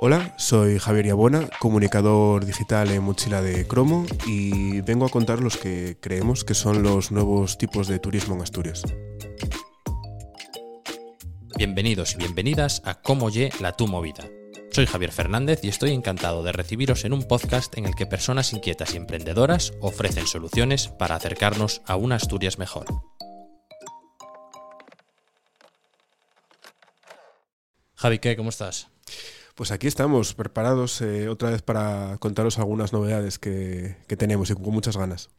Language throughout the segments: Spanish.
Hola, soy Javier Yabona, comunicador digital en Mochila de Cromo y vengo a contar los que creemos que son los nuevos tipos de turismo en Asturias. Bienvenidos y bienvenidas a Cómo Ye la Tu Movida. Soy Javier Fernández y estoy encantado de recibiros en un podcast en el que personas inquietas y emprendedoras ofrecen soluciones para acercarnos a una Asturias mejor. Javi, ¿qué? ¿Cómo estás? Pues aquí estamos, preparados eh, otra vez para contaros algunas novedades que, que tenemos y con muchas ganas.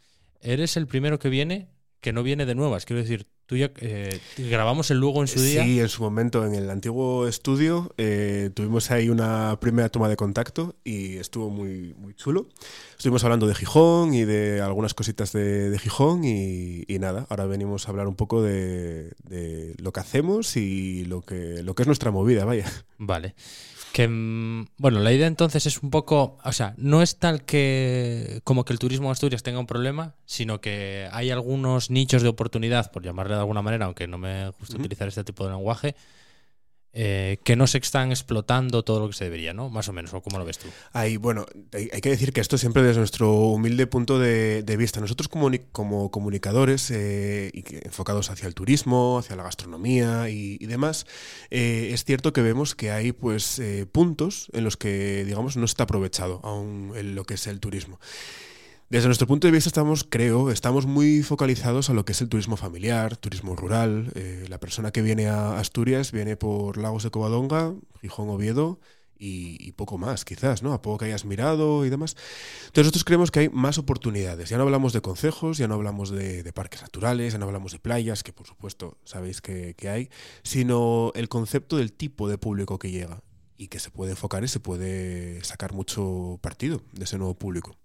Eres el primero que viene que no viene de nuevas. Quiero decir, tú ya eh, grabamos el luego en su día. Sí, en su momento, en el antiguo estudio, eh, tuvimos ahí una primera toma de contacto y estuvo muy, muy chulo. Estuvimos hablando de Gijón y de algunas cositas de, de Gijón y, y, nada, ahora venimos a hablar un poco de, de, lo que hacemos y lo que, lo que es nuestra movida, vaya. Vale. Que, mm, bueno, la idea entonces es un poco, o sea, no es tal que como que el turismo en Asturias tenga un problema, sino que hay algunos nichos de oportunidad, por llamarle de alguna manera, aunque no me gusta uh -huh. utilizar este tipo de lenguaje, eh, que no se están explotando todo lo que se debería, ¿no? Más o menos, ¿o cómo lo ves tú? Hay, bueno, hay, que decir que esto siempre desde nuestro humilde punto de, vista. Nosotros como, como comunicadores eh, y enfocados hacia el turismo, hacia la gastronomía y, demás, eh, es cierto que vemos que hay pues puntos en los que, digamos, no está aprovechado aún en lo que es el turismo. Desde nuestro punto de vista estamos, creo, estamos muy focalizados a lo que es el turismo familiar, turismo rural. Eh, la persona que viene a Asturias viene por Lagos de Covadonga, Gijón, Oviedo y, poco más, quizás, ¿no? A poco que hayas mirado y demás. Entonces nosotros creemos que hay más oportunidades. Ya no hablamos de concejos, ya no hablamos de, parques naturales, ya no hablamos de playas, que por supuesto sabéis que hay, sino el concepto del tipo de público que llega y que se puede enfocar y se puede sacar mucho partido de ese nuevo público.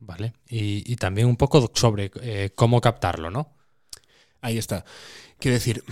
Vale. Y, y también un poco sobre eh, cómo captarlo, ¿no? Ahí está. Quiero decir,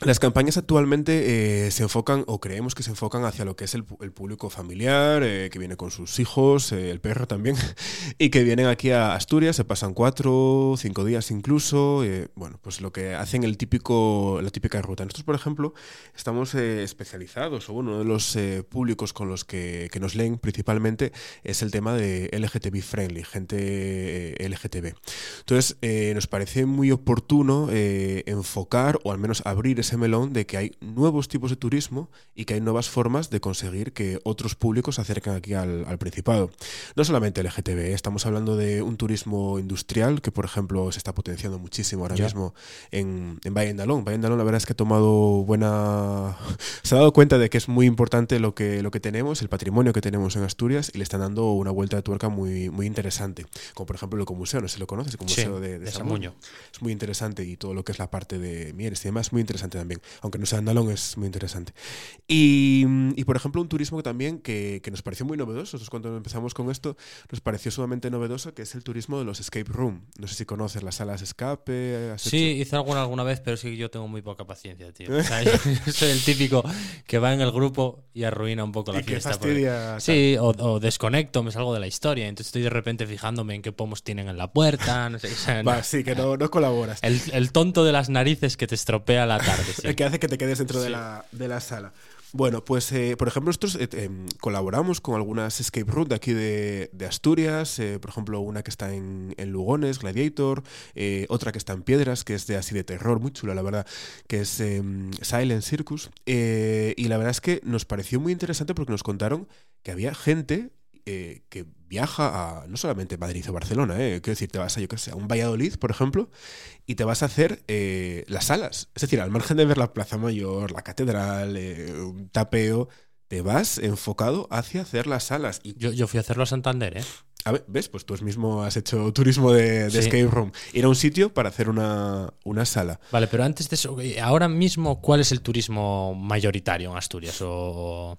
las campañas actualmente eh, se enfocan, o creemos que se enfocan hacia lo que es el, el público familiar, eh, que viene con sus hijos, eh, el perro también, y que vienen aquí a Asturias, se pasan cuatro, cinco días incluso, eh, bueno, pues lo que hacen el típico, la típica ruta. Nosotros, por ejemplo, estamos eh, especializados, o bueno, uno de los eh, públicos con los que, que, nos leen principalmente es el tema de LGTB friendly, gente LGTB. Entonces, nos parece muy oportuno enfocar, o al menos abrir ese melón de que hay nuevos tipos de turismo y que hay nuevas formas de conseguir que otros públicos se acerquen aquí al, al Principado. No solamente el LGTB, estamos hablando de un turismo industrial que, por ejemplo, se está potenciando muchísimo ahora yeah. mismo en, en Valle Andalón. Valle Andalón, la verdad es que ha tomado buena. se ha dado cuenta de que es muy importante lo que, lo que tenemos, el patrimonio que tenemos en Asturias, y le están dando una vuelta de tuerca muy, muy interesante. Como por ejemplo el Ecomuseo, no sé si lo conoces, el Ecomuseo sí, de, de, de Samuño. Es muy interesante y todo lo que es la parte de Mieres y demás, muy interesante también, aunque no sea andalón, es muy interesante. Y, y por ejemplo, un turismo que también que, que, nos pareció muy novedoso, nosotros cuando empezamos con esto, nos pareció sumamente novedoso, que es el turismo de los escape room. No sé si conoces las salas escape. sí, hecho? hice alguna alguna vez, pero sí que yo tengo muy poca paciencia, tío. O sea, yo soy el típico que va en el grupo y arruina un poco la y fiesta. Fastidia, sí, o, o, desconecto, me salgo de la historia, entonces estoy de repente fijándome en qué pomos tienen en la puerta, no sé. O sea, Va, no. sí, que no, no colaboras. El, el, tonto de las narices que te estropea la tarde. Sí. el que hace que te quedes dentro sí. de, la, de la sala. Bueno, pues eh, por ejemplo, nosotros eh, eh, colaboramos con algunas escape room de aquí de, de Asturias, por ejemplo, una que está en, en Lugones, Gladiator, otra que está en Piedras, que es de así de terror, muy chula, la verdad, que es Silent Circus. Y la verdad es que nos pareció muy interesante porque nos contaron que había gente eh, que viaja a no solamente Madrid o Barcelona, eh, quiero decir, te vas a, yo qué sé, a un Valladolid, por ejemplo, y te vas a hacer eh, las salas. Es decir, al margen de ver la Plaza Mayor, la catedral, un tapeo, te vas enfocado hacia hacer las salas. Y... Yo, yo fui a hacerlo a Santander, ¿eh? A ver, ¿ves? Pues tú mismo has hecho turismo de, de sí. escape room. Ir a un sitio para hacer una, una, sala. Vale, pero antes de eso, ahora mismo, ¿cuál es el turismo mayoritario en Asturias? O...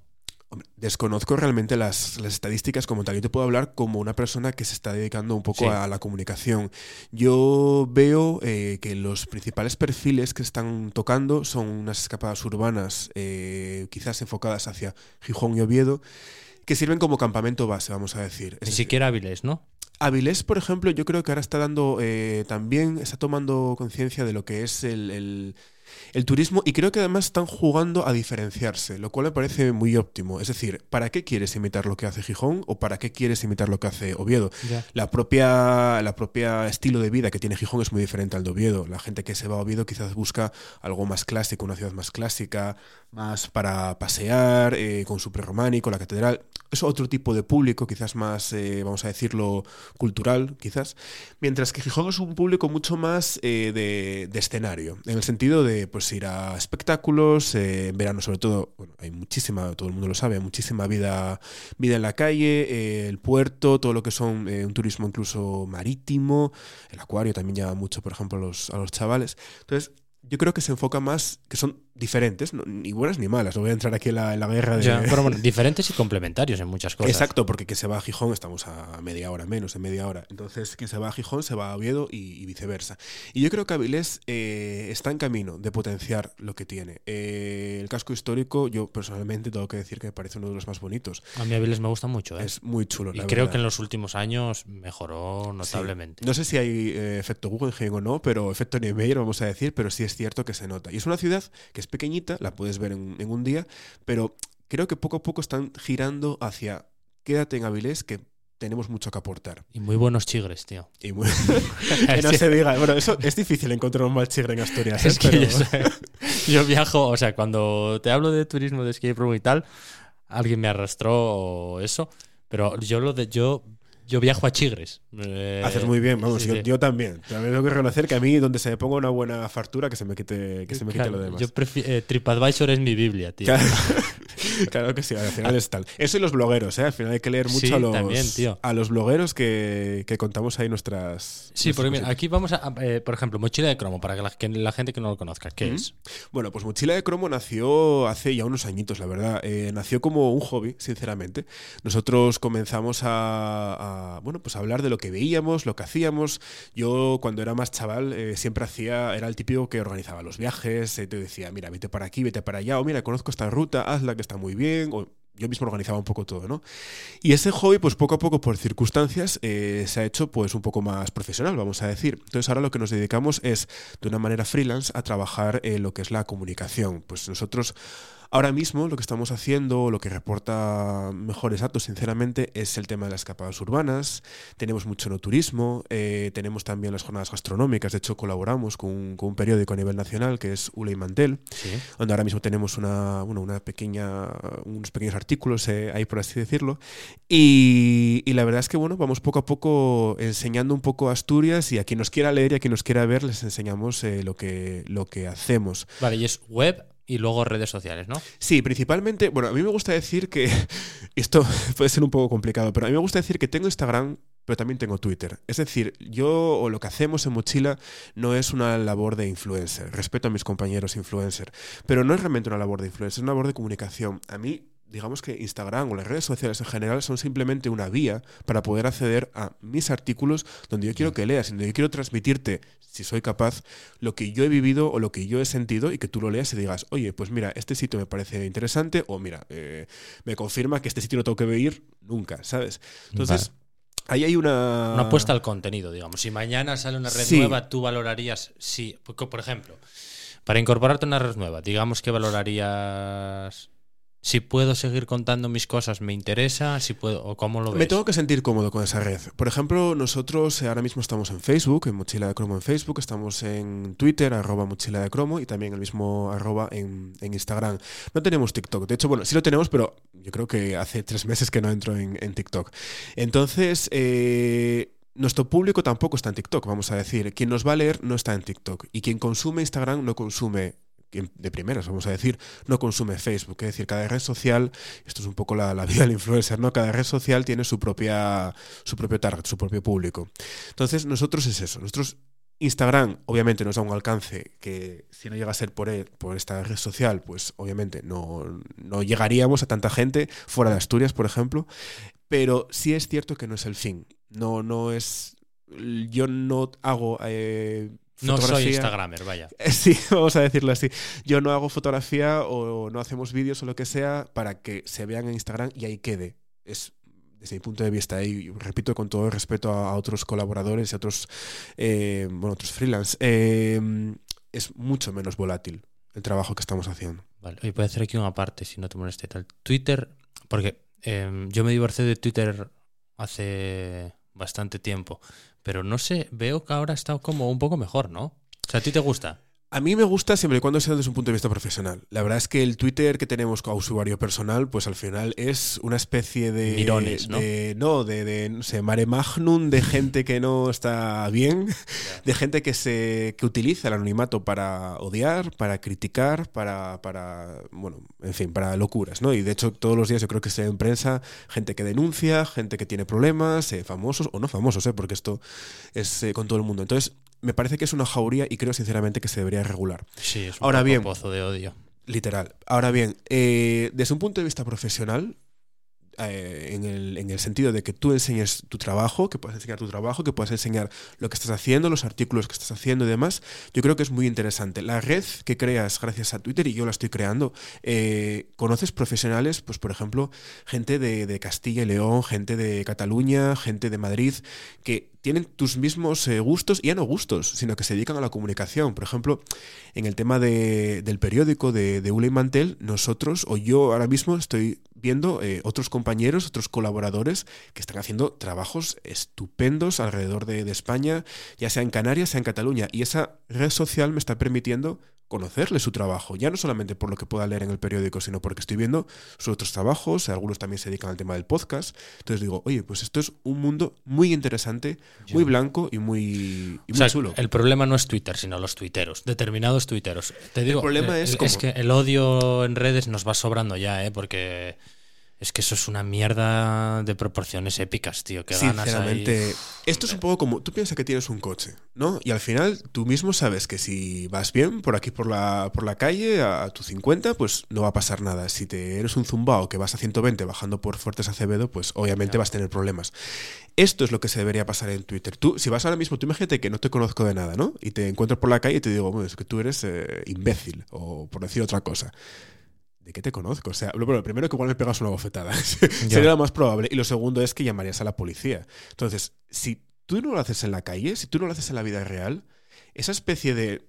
Desconozco realmente las, las, estadísticas como tal. Yo te puedo hablar como una persona que se está dedicando un poco sí. a la comunicación. Yo veo eh, que los principales perfiles que están tocando son unas escapadas urbanas, eh, quizás enfocadas hacia Gijón y Oviedo, que sirven como campamento base, vamos a decir. Es Ni decir, siquiera Avilés, ¿no? Avilés, por ejemplo, yo creo que ahora está dando eh, también, está tomando conciencia de lo que es el, el el turismo, y creo que además están jugando a diferenciarse, lo cual me parece muy óptimo. Es decir, ¿para qué quieres imitar lo que hace Gijón o para qué quieres imitar lo que hace Oviedo? La propia, la propia estilo de vida que tiene Gijón es muy diferente al de Oviedo. La gente que se va a Oviedo quizás busca algo más clásico, una ciudad más clásica, más para pasear, eh, con su prerrománico, la catedral. Es otro tipo de público, quizás más, eh, vamos a decirlo, cultural, quizás. Mientras que Gijón es un público mucho más eh, de, de escenario, en el sentido de pues ir a espectáculos, eh, en verano sobre todo, bueno, hay muchísima, todo el mundo lo sabe, hay muchísima vida, vida en la calle, eh, el puerto, todo lo que son eh, un turismo incluso marítimo, el acuario también llama mucho, por ejemplo, a los, a los chavales. Entonces, yo creo que se enfoca más, que son diferentes, no- ni buenas ni malas. No voy a entrar aquí en la, en la guerra de... Ya, pero bueno, diferentes y complementarios en muchas cosas. Exacto, porque quien se va a Gijón estamos a media hora menos, en media hora. Entonces, quien se va a Gijón se va a Oviedo y, y viceversa. Y yo creo que Avilés eh, está en camino de potenciar lo que tiene. Eh, el casco histórico, yo personalmente tengo que decir que me parece uno de los más bonitos. A mí Avilés me gusta mucho, ¿eh? Es muy chulo. y la creo verdad. que en los últimos años mejoró notablemente. No sé si hay eh, efecto Guggenheim o no, pero efecto Niemeyer, vamos a decir, pero sí es cierto que se nota. Y es una ciudad que es pequeñita, la puedes ver en, en un día, pero creo que poco a poco están girando hacia quédate en Avilés, que tenemos mucho que aportar. Y muy buenos chigres, tío. Y muy- que no se diga. Bueno, eso es difícil encontrar un mal chigre en Asturias. ¿eh? Es que Pero- yo, sé- yo viajo, o sea, cuando te hablo de turismo de escape room y tal, alguien me arrastró o eso, pero yo lo de yo yo viajo a Chigres. Eh, Haces muy bien, vamos, sí, yo, sí. yo también. También tengo que reconocer que a mí, donde se me ponga una buena fartura, que se me quite, que se me quite lo demás. Yo eh, TripAdvisor es mi Biblia, tío. Claro, claro que sí, al final es tal. Eso y los blogueros, ¿eh? Al final hay que leer mucho Sí, a, los, también, a los blogueros que, que contamos ahí nuestras. Sí, porque mira, aquí vamos a, eh, por ejemplo, mochila de cromo, para que la, que la gente que no lo conozca, ¿qué es? Bueno, pues Mochila de Cromo nació hace ya unos añitos, la verdad. Eh, nació como un hobby, sinceramente. Nosotros comenzamos a, a, bueno, pues hablar de lo que veíamos, lo que hacíamos. Yo, cuando era más chaval, eh, siempre hacía, era el típico que organizaba los viajes, eh, te decía, mira, vete para aquí, vete para allá, o mira, conozco esta ruta, hazla que está muy bien, o yo mismo organizaba un poco todo, ¿no? Y ese hobby, pues poco a poco, por circunstancias, eh, se ha hecho pues un poco más profesional, vamos a decir. Entonces ahora lo que nos dedicamos es, de una manera freelance, a trabajar en lo que es la comunicación. Pues nosotros ahora mismo lo que estamos haciendo, lo que reporta mejores datos, sinceramente, es el tema de las escapadas urbanas. Tenemos mucho no turismo, eh, tenemos también las jornadas gastronómicas. De hecho, colaboramos con un, con un periódico a nivel nacional que es Ula y Mantel Sí. donde ahora mismo tenemos una, bueno, una pequeña, unos pequeños artículos eh, ahí, por así decirlo. Y, y la verdad es que, bueno, vamos poco a poco enseñando un poco Asturias y a quien nos quiera leer y a quien nos quiera ver les enseñamos eh, lo, que, lo que hacemos. Vale, y es web y luego redes sociales, ¿no? Sí, principalmente, bueno, a mí me gusta decir que, esto puede ser un poco complicado, pero a mí me gusta decir que tengo Instagram, pero también tengo Twitter. Es decir, yo o lo que hacemos en Mochila no es una labor de influencer, respeto a mis compañeros influencer, pero no es realmente una labor de influencer, es una labor de comunicación. A mí digamos que Instagram o las redes sociales en general son simplemente una vía para poder acceder a mis artículos donde yo quiero que leas, donde yo quiero transmitirte, si soy capaz, lo que yo he vivido o lo que yo he sentido y que tú lo leas y digas, oye, pues mira, este sitio me parece interesante o mira, eh, me confirma que este sitio no tengo que ir nunca, ¿sabes? Entonces, ahí hay una... Una apuesta al contenido, digamos. Si mañana sale una red Sí. nueva, tú valorarías, si, por por ejemplo, para incorporarte a una red nueva, digamos que valorarías si puedo seguir contando mis cosas, me interesa, si puedo, o cómo lo ves. Me tengo que sentir cómodo con esa red. Por ejemplo, nosotros ahora mismo estamos en Facebook, en Mochila de Cromo en Facebook, estamos en Twitter, arroba Mochila de Cromo, y también el mismo arroba en, en Instagram. No tenemos TikTok. De hecho, bueno, sí lo tenemos, pero yo creo que hace tres meses que no entro en, en TikTok. Entonces, eh, nuestro público tampoco está en TikTok, vamos a decir. Quien nos va a leer no está en TikTok. Y quien consume Instagram no consume de primeras, vamos a decir, no consume Facebook. Es decir, cada red social, esto es un poco la, la vida del influencer, ¿no? Cada red social tiene su propia, su propio target, su propio público. Entonces, nosotros es eso. Nosotros Instagram obviamente nos da un alcance que si no llega a ser por, él, por esta red social, pues obviamente no, no llegaríamos a tanta gente fuera de Asturias, por ejemplo. Pero sí es cierto que no es el fin. No, no es. Yo no hago. eh, no soy Instagramer, vaya. Eh, Sí, vamos a decirlo así. Yo no hago fotografía o no hacemos vídeos o lo que sea para que se vean en Instagram y ahí quede. Es desde mi punto de vista, y repito con todo el respeto a, a otros colaboradores y a otros, eh, bueno, otros freelance. Eh, es mucho menos volátil el trabajo que estamos haciendo. Vale, y puedo hacer aquí una parte, si no te moleste tal. Twitter, porque em, yo me divorcié de Twitter hace bastante tiempo, pero no sé, veo que ahora está como un poco mejor, ¿no? O sea, ¿a ti te gusta? A mí me gusta siempre y cuando sea desde un punto de vista profesional. La verdad es que el Twitter que tenemos como usuario personal, pues al final es una especie de. Mirones, ¿no? de- no, de, de, no sé, mare magnum de gente que no está bien, de gente que se que utiliza el anonimato para odiar, para criticar, para, para. Bueno, en fin, para locuras, ¿no? Y de hecho, todos los días yo creo que se ve en prensa gente que denuncia, gente que tiene problemas, eh, famosos o no famosos, ¿eh? Porque esto es eh, con todo el mundo. Entonces, me parece que es una jauría y creo sinceramente que se debería regular. Sí, es un Ahora bien. pozo de odio. Literal. Ahora bien, eh, desde un punto de vista profesional, eh, en, el, en el sentido de que tú enseñes tu trabajo, que puedas enseñar tu trabajo, que puedas enseñar lo que estás haciendo, los artículos que estás haciendo y demás, yo creo que es muy interesante. La red que creas gracias a Twitter, y yo la estoy creando, eh, conoces profesionales, pues por ejemplo, gente de, de Castilla y León, gente de Cataluña, gente de Madrid, que tienen tus mismos eh, gustos, y ya no gustos, sino que se dedican a la comunicación. Por ejemplo, en el tema de- del periódico de, de Ula y Mantel, nosotros, o yo ahora mismo estoy viendo eh, otros compañeros, otros colaboradores que están haciendo trabajos estupendos alrededor de, de España, ya sea en Canarias, sea en Cataluña. Y esa red social me está permitiendo conocerle su trabajo, ya no solamente por lo que pueda leer en el periódico, sino porque estoy viendo sus otros trabajos, algunos también se dedican al tema del podcast. Entonces digo, oye, pues esto es un mundo muy interesante, muy blanco y muy, y O muy sea, chulo. el problema no es Twitter, sino los tuiteros, determinados tuiteros. Te digo, problema eh, es es, como- que el odio en redes nos va sobrando ya, ¿eh? Porque es que eso es una mierda de proporciones épicas, tío. Que ganas ahí. Sinceramente, esto es un poco como, tú piensas que tienes un coche, ¿no? Y al final tú mismo sabes que si vas bien por aquí por la, por la calle a tu 50, pues no va a pasar nada. Si te eres un zumbao que vas a 120 bajando por Fuertes Acevedo, pues obviamente vas a tener problemas. Esto es lo que se debería pasar en Twitter. Tú, si vas ahora mismo, tú imagínate que no te conozco de nada, ¿no? Y te encuentro por la calle y te digo, bueno, es que tú eres eh, imbécil, o por decir otra cosa. ¿De qué te conozco? O sea, lo, bueno, primero que igual me pegas una bofetada. Sería lo más probable. Y lo segundo es que llamarías a la policía. Entonces, si tú no lo haces en la calle, si tú no lo haces en la vida real, esa especie de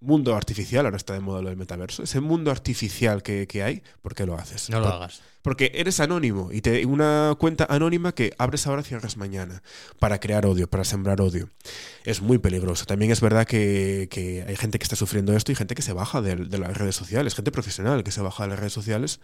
mundo artificial, ahora está de moda lo del metaverso, ese mundo artificial que, que hay, ¿por qué lo haces? No lo Por- hagas. porque eres anónimo y te una cuenta anónima que abres ahora y cierras mañana para crear odio, para sembrar odio. Es muy peligroso. También es verdad que, que hay gente que está sufriendo esto y gente que se baja de, de las redes sociales, gente profesional que se baja de las redes sociales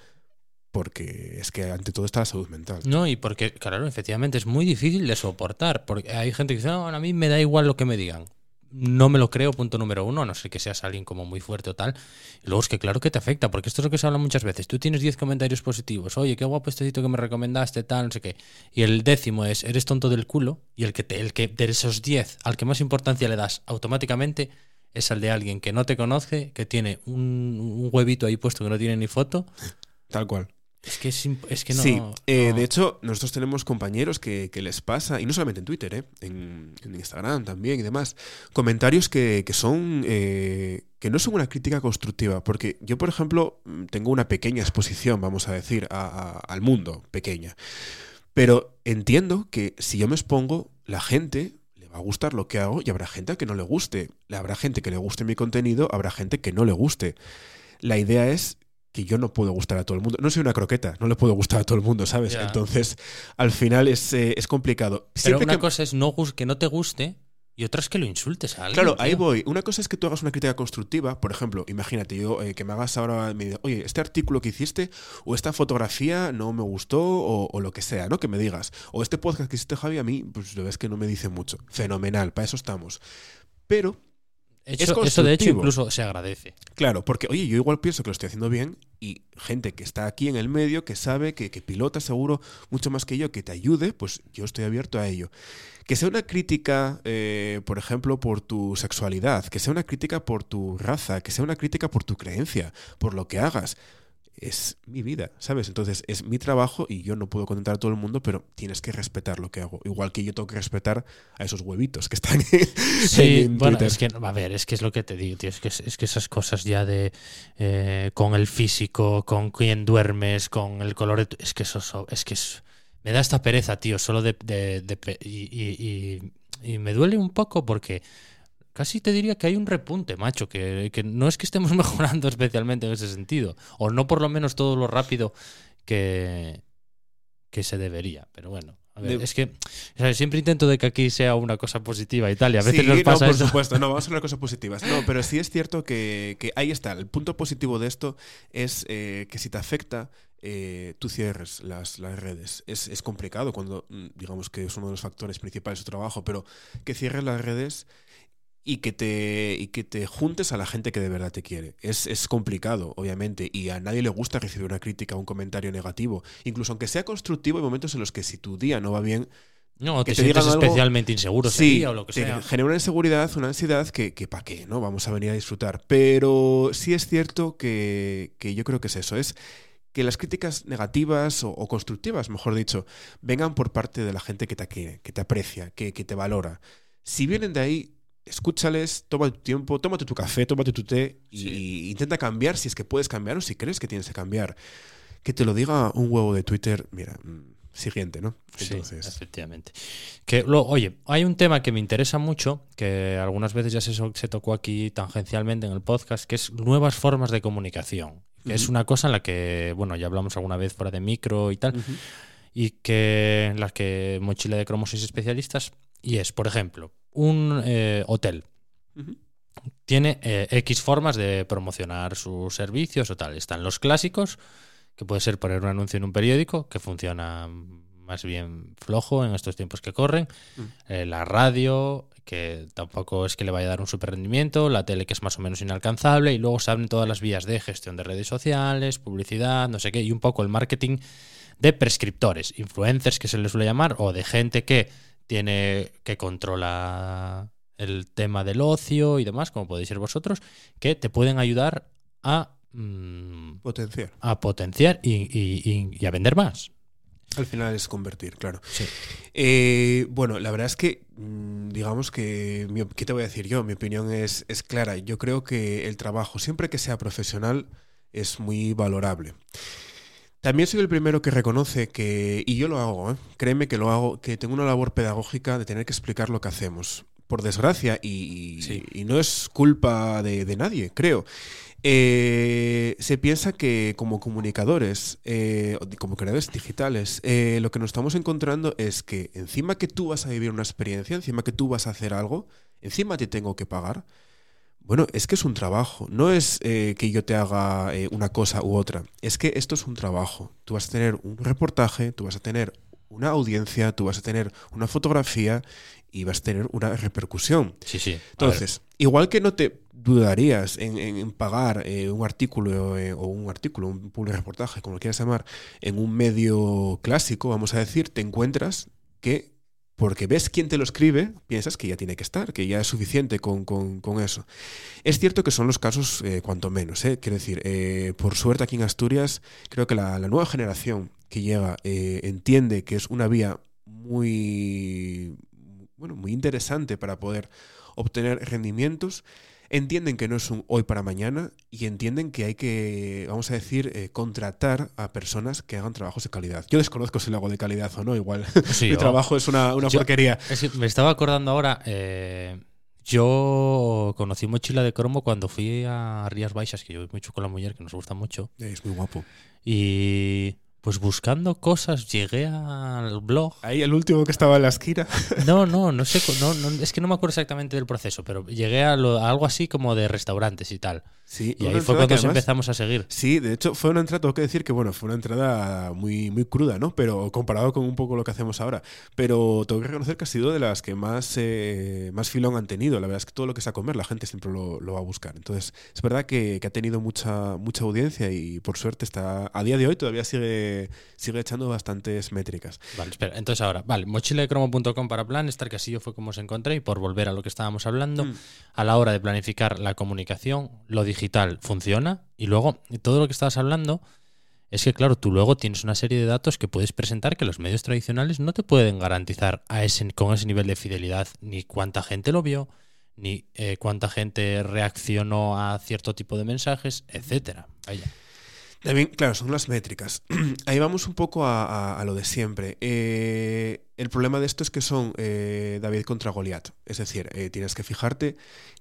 porque es que ante todo está la salud mental. No, y porque, claro, efectivamente es muy difícil de soportar. Porque hay gente que dice, no, a mí me da igual lo que me digan. No me lo creo, punto número uno, a no sé que seas alguien como muy fuerte o tal. Y luego es que claro que te afecta, porque esto es lo que se habla muchas veces. Tú tienes 10 comentarios positivos, oye, qué guapo este sitio que me recomendaste, tal, no sé qué. Y el décimo es, eres tonto del culo, y el que, te, el que de esos 10 al que más importancia le das automáticamente es al de alguien que no te conoce, que tiene un, un huevito ahí puesto que no tiene ni foto. Tal cual. Es que es, es que no. sí, eh, no. de hecho, nosotros tenemos compañeros que, que les pasa, y no solamente en Twitter, eh, en, en Instagram también y demás, comentarios que, que son eh, que no son una crítica constructiva, porque yo, por ejemplo, mm, tengo una pequeña exposición, vamos a decir, a- a- al mundo, pequeña, pero entiendo que si yo me expongo, la gente le va a gustar lo que hago y habrá gente a que no le guste, habrá gente que le guste mi contenido, habrá gente que no le guste. La idea es que yo no puedo gustar a todo el mundo. No soy una croqueta, no le puedo gustar a todo el mundo, ¿sabes? Entonces, al final es, eh, es complicado. Pero Siempre una que- cosa es no que no te guste y otra es que lo insultes a alguien. Claro, ahí voy. Una cosa es que tú hagas una crítica constructiva. Por ejemplo, imagínate yo eh, que me hagas ahora, me oye, este artículo que hiciste o esta fotografía no me gustó o, o lo que sea, ¿no? Que me digas. O este podcast que hiciste, Javi, a mí, pues lo ves que no me dice mucho. Fenomenal, para eso estamos. Pero Eso, eso de hecho incluso se agradece. Claro, porque oye, yo igual pienso que lo estoy haciendo bien y gente que está aquí en el medio, que sabe, que, que pilota seguro mucho más que yo, que te ayude, pues yo estoy abierto a ello. Que sea una crítica, eh, por ejemplo, por tu sexualidad, que sea una crítica por tu raza, que sea una crítica por tu creencia, por lo que hagas. Es mi vida, ¿sabes? Entonces es mi trabajo y yo no puedo contentar a todo el mundo, pero tienes que respetar lo que hago. Igual que yo tengo que respetar a esos huevitos que están Sí, en bueno, Twitter. es que, a ver, es que es lo que te digo, tío. Es que, es que esas cosas ya de eh, con el físico, con quién duermes, con el color de tu- Es que eso, es que es- me da esta pereza, tío, solo de. de- de pe- y, y- y- y me duele un poco porque casi te diría que hay un repunte, macho, que, que no es que estemos mejorando especialmente en ese sentido, o no por lo menos todo lo rápido que, que se debería, pero bueno. A ver, De- es que siempre intento de que aquí sea una cosa positiva y tal, y a veces Sí, nos pasa no, por eso. supuesto, no, vamos a hablar cosas positivas. No, pero sí es cierto que, que ahí está. El punto positivo de esto es eh, que si te afecta, eh, tú cierres las, las redes. Es, es complicado cuando, mm, digamos que es uno de los factores principales de tu trabajo, pero que cierres las redes y que te, y que te juntes a la gente que de verdad te quiere. Es, es complicado, obviamente, y a nadie le gusta recibir una crítica o un comentario negativo. Incluso aunque sea constructivo, hay momentos en los que si tu día no va bien, No, que te, te sientes digan algo- especialmente inseguro ese Sí, día o lo que te sea. genera una inseguridad, una ansiedad que, que para qué, ¿no? Vamos a venir a disfrutar. Pero sí es cierto que, que yo creo que es eso, es que las críticas negativas o, o constructivas, mejor dicho, vengan por parte de la gente que te quiere, que te aprecia, que, que te valora. Si vienen de ahí, escúchales, toma tu tiempo, tómate tu café, tómate tu té y, Sí. y intenta cambiar si es que puedes cambiar o si crees que tienes que cambiar. Que te lo diga un huevo de Twitter, mira, mm, siguiente, ¿no? Sí, Entonces, efectivamente. Que, lo, oye, hay un tema que me interesa mucho, que algunas veces ya se, se tocó aquí tangencialmente en el podcast, que es nuevas formas de comunicación. Que es una cosa en la que, bueno, ya hablamos alguna vez fuera de micro y tal, y que en la que Mochila de Cromos es especialistas, y es, por ejemplo, un eh, hotel. Tiene eh, X formas de promocionar sus servicios o tal. Están los clásicos, que puede ser poner un anuncio en un periódico, que funciona más bien flojo en estos tiempos que corren. Mm. Eh, la radio, que tampoco es que le vaya a dar un super rendimiento. La tele, que es más o menos inalcanzable. Y luego se abren todas las vías de gestión de redes sociales, publicidad, no sé qué. Y un poco el marketing de prescriptores, influencers que se les suele llamar, o de gente que tiene que controla el tema del ocio y demás, como podéis ser vosotros, que te pueden ayudar a, mm, Potenciar. a potenciar y, y- y- y a vender más. Al final es convertir, claro. Sí. Eh, bueno, la verdad es que, mm, digamos que, ¿qué te voy a decir yo? Mi opinión es, es clara. Yo creo que el trabajo, siempre que sea profesional, es muy valorable. También soy el primero que reconoce que, y yo lo hago, ¿eh? créeme que lo hago, que tengo una labor pedagógica de tener que explicar lo que hacemos. Por desgracia, y, y- Sí. y no es culpa de, de nadie, creo. Eh, se piensa que como comunicadores, eh, como creadores digitales, eh, lo que nos estamos encontrando es que encima que tú vas a vivir una experiencia, encima que tú vas a hacer algo, encima te tengo que pagar. Bueno, es que es un trabajo, no es eh, que yo te haga eh, una cosa u otra, es que esto es un trabajo. Tú vas a tener un reportaje, tú vas a tener una audiencia, tú vas a tener una fotografía y vas a tener una repercusión. Sí, sí. Entonces, igual que no te dudarías en, en- en pagar eh, un artículo eh, o un artículo, un public reportaje, como lo quieras llamar, en un medio clásico, vamos a decir, te encuentras que porque ves quién te lo escribe, piensas que ya tiene que estar, que ya es suficiente con, con- eso. Es cierto que son los casos eh, cuanto menos, ¿eh? quiero decir, eh, por suerte aquí en Asturias, creo que la, la nueva generación que llega eh, entiende que es una vía muy, bueno, muy interesante para poder obtener rendimientos, entienden que no es un hoy para mañana y entienden que hay que, vamos a decir, eh, contratar a personas que hagan trabajos de calidad. Yo desconozco si lo hago de calidad o no, igual sí, mi trabajo es una, una Yo- porquería. Es que me estaba acordando ahora. eh, yo conocí Mochila de Cromo cuando fui a Rías Baixas, que yo voy mucho con la mujer, que nos gusta mucho. Es muy guapo. Y pues buscando cosas llegué al blog. Ahí el último que estaba en la esquina. No, no, no sé, no, no, es que no me acuerdo exactamente del proceso, pero llegué a, lo- a algo así como de restaurantes y tal. Sí, Y ahí fue cuando que además- empezamos a seguir. Sí, de hecho fue una entrada, tengo que decir que bueno, fue una entrada muy, muy cruda, ¿no? Pero comparado con un poco lo que hacemos ahora. Pero tengo que reconocer que ha sido de las que más, eh, más filón han tenido. La verdad es que todo lo que sea comer, la gente siempre lo, lo va a buscar. Entonces, es verdad que, que ha tenido mucha, mucha audiencia y por suerte está, a día de hoy todavía sigue, sigue echando bastantes métricas. Vale, espera, entonces ahora, vale, mochiladecromo.com para plan, Star Castillo fue como os encontré y por volver a lo que estábamos hablando, Mm. a la hora de planificar la comunicación, lo digital funciona y luego todo lo que estabas hablando es que claro, tú luego tienes una serie de datos que puedes presentar que los medios tradicionales no te pueden garantizar a ese, con ese nivel de fidelidad ni cuánta gente lo vio, ni eh, cuánta gente reaccionó a cierto tipo de mensajes, etcétera. Vaya. También, claro, son las métricas. Ahí vamos un poco a, lo de siempre. Eh, el problema de esto es que son eh, David contra Goliat. Es decir, eh, tienes que fijarte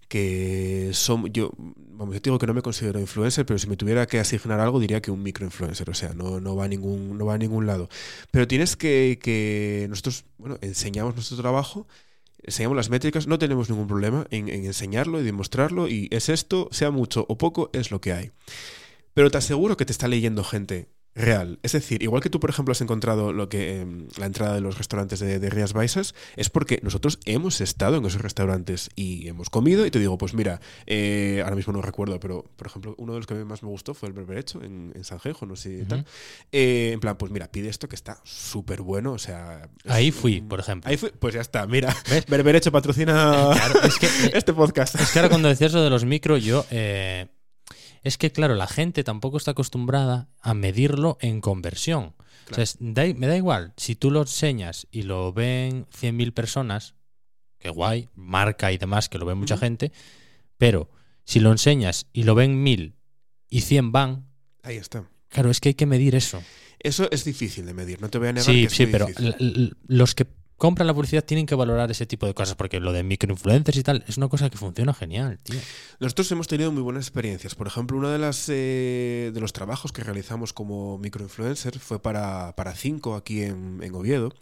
que son. Yo, vamos, yo digo que no me considero influencer, pero si me tuviera que asignar algo, diría que un microinfluencer. O sea, no, va, a ningún, no va a ningún lado. Pero tienes que, que nosotros, bueno, enseñamos nuestro trabajo. Enseñamos las métricas, no tenemos ningún problema en enseñarlo y demostrarlo, y es esto, sea mucho o poco, es lo que hay. Pero te aseguro que te está leyendo gente real. Es decir, igual que tú, por ejemplo, has encontrado lo que em, la entrada de los restaurantes de, de Rías Baixas, es porque nosotros hemos estado en esos restaurantes y hemos comido. Y te digo, pues mira, eh, ahora mismo no recuerdo, pero por ejemplo, uno de los que más me gustó fue el berberecho en, en Sanjejo, no sé Ujú. tal. Eh, en plan, pues mira, pide esto que está súper bueno. O sea, Ahí fui, por ejemplo. Ahí fui, pues ya está, mira. ¿Ves? Berberecho patrocina Claro, es que, eh, este podcast. Es que ahora cuando decías lo de los micro, yo... eh, es que, claro, la gente tampoco está acostumbrada a medirlo en conversión. O sea, es- da- me da igual, si tú lo enseñas y lo ven 100.000 personas, que guay, marca y demás, que lo ve mucha gente, pero si lo enseñas y lo ven 1.000 y 100 van, Ahí está. claro, es que hay que medir eso. Eso es difícil de medir, no te voy a negar Sí, que es sí, muy pero difícil. los que compran la publicidad tienen que valorar ese tipo de cosas, porque lo de microinfluencers y tal es una cosa que funciona genial, tío. Nosotros hemos tenido muy buenas experiencias. Por ejemplo, uno de, las, eh, de los trabajos que realizamos como microinfluencer fue para, para Cinco aquí en, en Oviedo.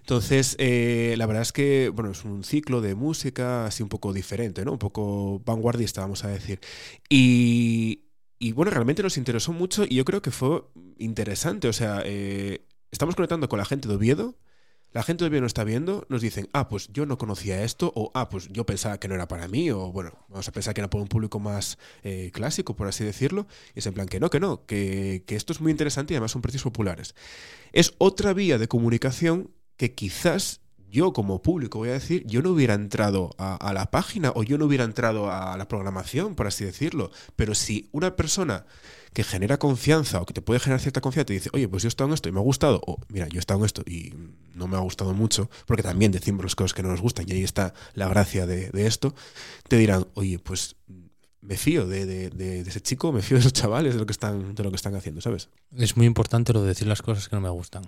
Entonces, eh, la verdad es que bueno, es un ciclo de música así un poco diferente, ¿no? Un poco vanguardista, vamos a decir. Y, y, bueno, realmente nos interesó mucho y yo creo que fue interesante. O sea, eh, estamos conectando con la gente de Oviedo. La gente Oviedo nos está viendo, nos dicen, ah, pues yo no conocía esto, o ah, pues yo pensaba que no era para mí, o bueno, vamos a pensar que era para un público más eh, clásico, por así decirlo. Y es en plan que no, que no, que, que esto es muy interesante y además son precios populares. Es otra vía de comunicación que quizás yo como público voy a decir, yo no hubiera entrado a la página o yo no hubiera entrado a la programación, por así decirlo. Pero si una persona que genera confianza o que te puede generar cierta confianza te dice, oye, pues yo he estado en esto y me ha gustado, o mira, yo he estado en esto y no me ha gustado mucho, porque también decimos las cosas que no nos gustan y ahí está la gracia de, de esto, te dirán, oye, pues me fío de, de- de- de ese chico, me fío de esos chavales, de lo que están, de lo que están haciendo, ¿sabes? Es muy importante lo de decir las cosas que no me gustan.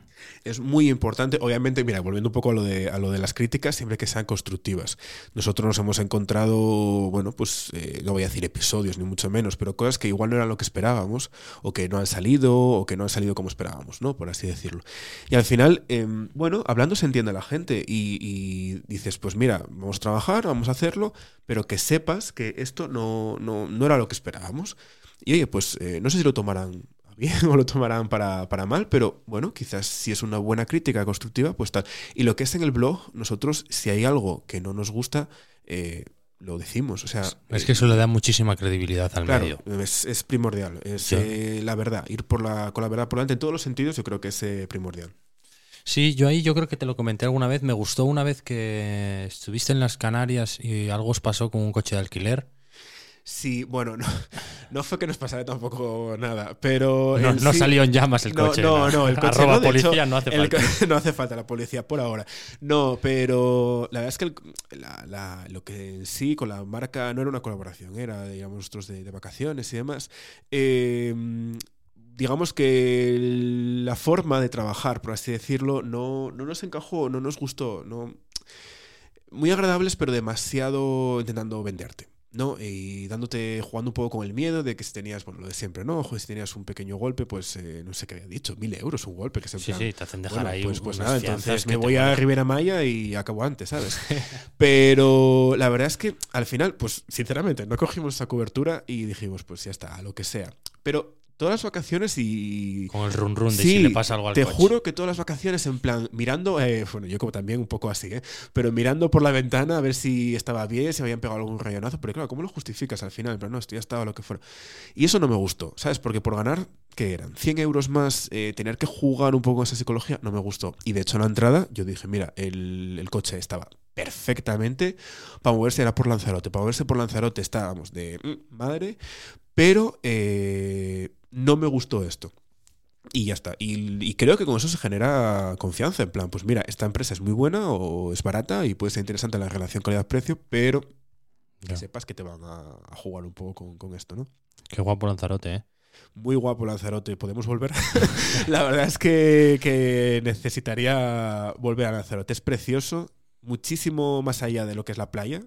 Es muy importante, obviamente, mira, volviendo un poco a lo de, a lo de las críticas, siempre que sean constructivas. Nosotros nos hemos encontrado, bueno, pues eh, no voy a decir episodios, ni mucho menos, pero cosas que igual no eran lo que esperábamos, o que no han salido, o que no han salido como esperábamos, ¿no? Por así decirlo. Y al final, em, bueno, hablando se entiende la gente y, y dices, pues mira, vamos a trabajar, vamos a hacerlo, pero que sepas que esto no, no, no era lo que esperábamos. Y oye, pues eh, no sé si lo tomarán bien o lo tomarán para, para mal, pero bueno, quizás si es una buena crítica constructiva, pues tal. Y lo que es en el blog, nosotros, si hay algo que no nos gusta, eh, lo decimos. O sea, Es que eso le da muchísima credibilidad al Claro, medio. es, es primordial. Es Sí. eh, la verdad. Ir por la, con la verdad por delante en todos los sentidos, yo creo que es eh, primordial. Sí, yo ahí yo creo que te lo comenté alguna vez. Me gustó una vez que estuviste en las Canarias y algo os pasó con un coche de alquiler. Sí, bueno, no, no fue que nos pasara tampoco nada, pero. No, no sí- salió en llamas el No, coche. no, no, el coche Arroba no, policía hecho, no hace falta. no hace falta la policía por ahora. No, pero la verdad es que el- la- la- lo que en sí con la marca no era una colaboración, era, digamos, nosotros de, de vacaciones y demás. Eh, digamos que el- la forma de trabajar, por así decirlo, no, no nos encajó, no nos gustó. No, muy agradables, pero demasiado intentando venderte. ¿No? Y dándote, jugando un poco con el miedo de que si tenías, bueno, lo de siempre, ¿no? Ojo, si tenías un pequeño golpe, pues eh, no sé qué había dicho, mil euros un golpe, que se Sí, sí, te hacen dejar bueno, ahí pues, pues nada, entonces me voy a. Rivera Maya y acabo antes, ¿sabes? Pero la verdad es que al final, pues sinceramente, no cogimos esa cobertura y dijimos, pues ya está, a lo que sea. Pero todas las vacaciones y... Con el run run de Sí, si le pasa algo al Te coche. juro que todas las vacaciones, en plan, mirando, eh, bueno, yo como también un poco así, ¿eh? Pero mirando por la ventana a ver si estaba bien, si habían pegado algún rayonazo. Pero claro, ¿cómo lo justificas al final? Pero no, esto ya estaba lo que fuera. Y eso no me gustó, ¿sabes? Porque por ganar, ¿qué eran? 100 euros más, eh, tener que jugar un poco esa psicología, no me gustó. Y de hecho, en la entrada, yo dije, mira, el, el coche estaba perfectamente para moverse, era por Lanzarote. Para moverse por Lanzarote estábamos de mm, madre, pero eh, no me gustó esto. Y ya está. Y, y creo que con eso se genera confianza. En plan, pues mira, esta empresa es muy buena o es barata y puede ser interesante la relación calidad-precio, pero que sepas que te van a, a jugar un poco con, con esto, ¿no? Qué guapo Lanzarote, ¿eh? Muy guapo Lanzarote, ¿podemos volver? la verdad es que, que necesitaría volver a Lanzarote. Es precioso, muchísimo más allá de lo que es la playa.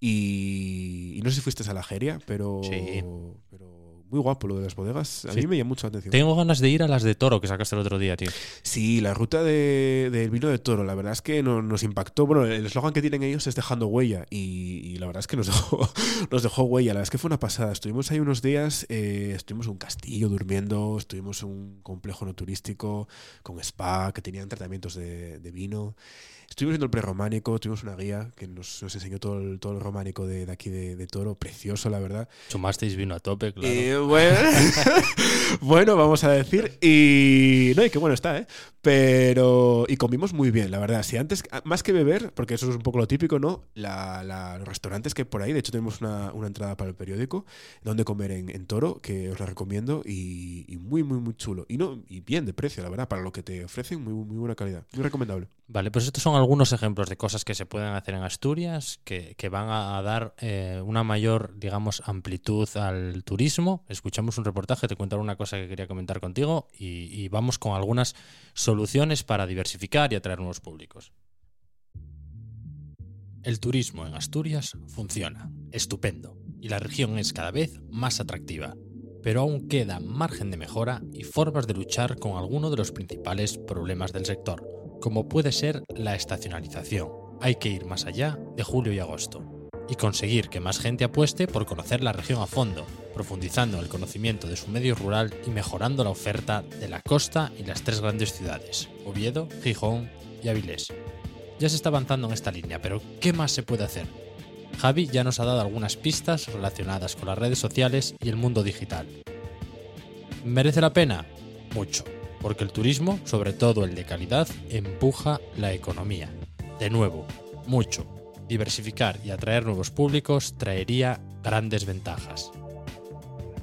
Y, y no sé si fuiste a la Geria, pero, Sí. pero muy guapo lo de las bodegas. A Sí. mí me llama mucho la atención. Tengo ganas de ir a las de toro que sacaste el otro día, tío. Sí, la ruta de- del vino de toro, la verdad es que no- nos impactó. Bueno, el eslogan que tienen ellos es dejando huella y, y la verdad es que nos dejó, nos dejó huella. La verdad es que fue una pasada. Estuvimos ahí unos días, eh, estuvimos en un castillo durmiendo, estuvimos en un complejo no turístico con spa que tenían tratamientos de, de vino. Estuvimos viendo el prerrománico, tuvimos una guía que nos, nos enseñó todo el, todo el románico de, de aquí de, de Toro, precioso, la verdad. Chumasteis vino a tope, claro. Eh, bueno, bueno, vamos a decir. Y. No, y qué bueno está, ¿eh? Pero. Y comimos muy bien, la verdad. Si antes, más que beber, porque eso es un poco lo típico, ¿no? La, la- los restaurantes que hay por ahí, de hecho, tenemos una, una entrada para el periódico, donde comer en, en Toro, que os la recomiendo, y, y muy, muy, muy chulo. Y, no, y bien de precio, la verdad, para lo que te ofrecen, muy, muy buena calidad. Muy recomendable. Vale, pues estos son algunos ejemplos de cosas que se pueden hacer en Asturias, que, que van a, dar eh, una mayor, digamos, amplitud al turismo. Escuchamos un reportaje, te cuento una cosa que quería comentar contigo y, y vamos con algunas soluciones para diversificar y atraer nuevos públicos. El turismo en Asturias funciona, estupendo, y la región es cada vez más atractiva. Pero aún queda margen de mejora y formas de luchar con alguno de los principales problemas del sector, como puede ser la estacionalización. Hay que ir más allá de julio y agosto y conseguir que más gente apueste por conocer la región a fondo, profundizando el conocimiento de su medio rural y mejorando la oferta de la costa y las tres grandes ciudades, Oviedo, Gijón y Avilés. Ya se está avanzando en esta línea, pero ¿qué más se puede hacer? Javi ya nos ha dado algunas pistas relacionadas con las redes sociales y el mundo digital. ¿Merece la pena? Mucho, porque el turismo, sobre todo el de calidad, empuja la economía. De nuevo, mucho. Diversificar y atraer nuevos públicos traería grandes ventajas.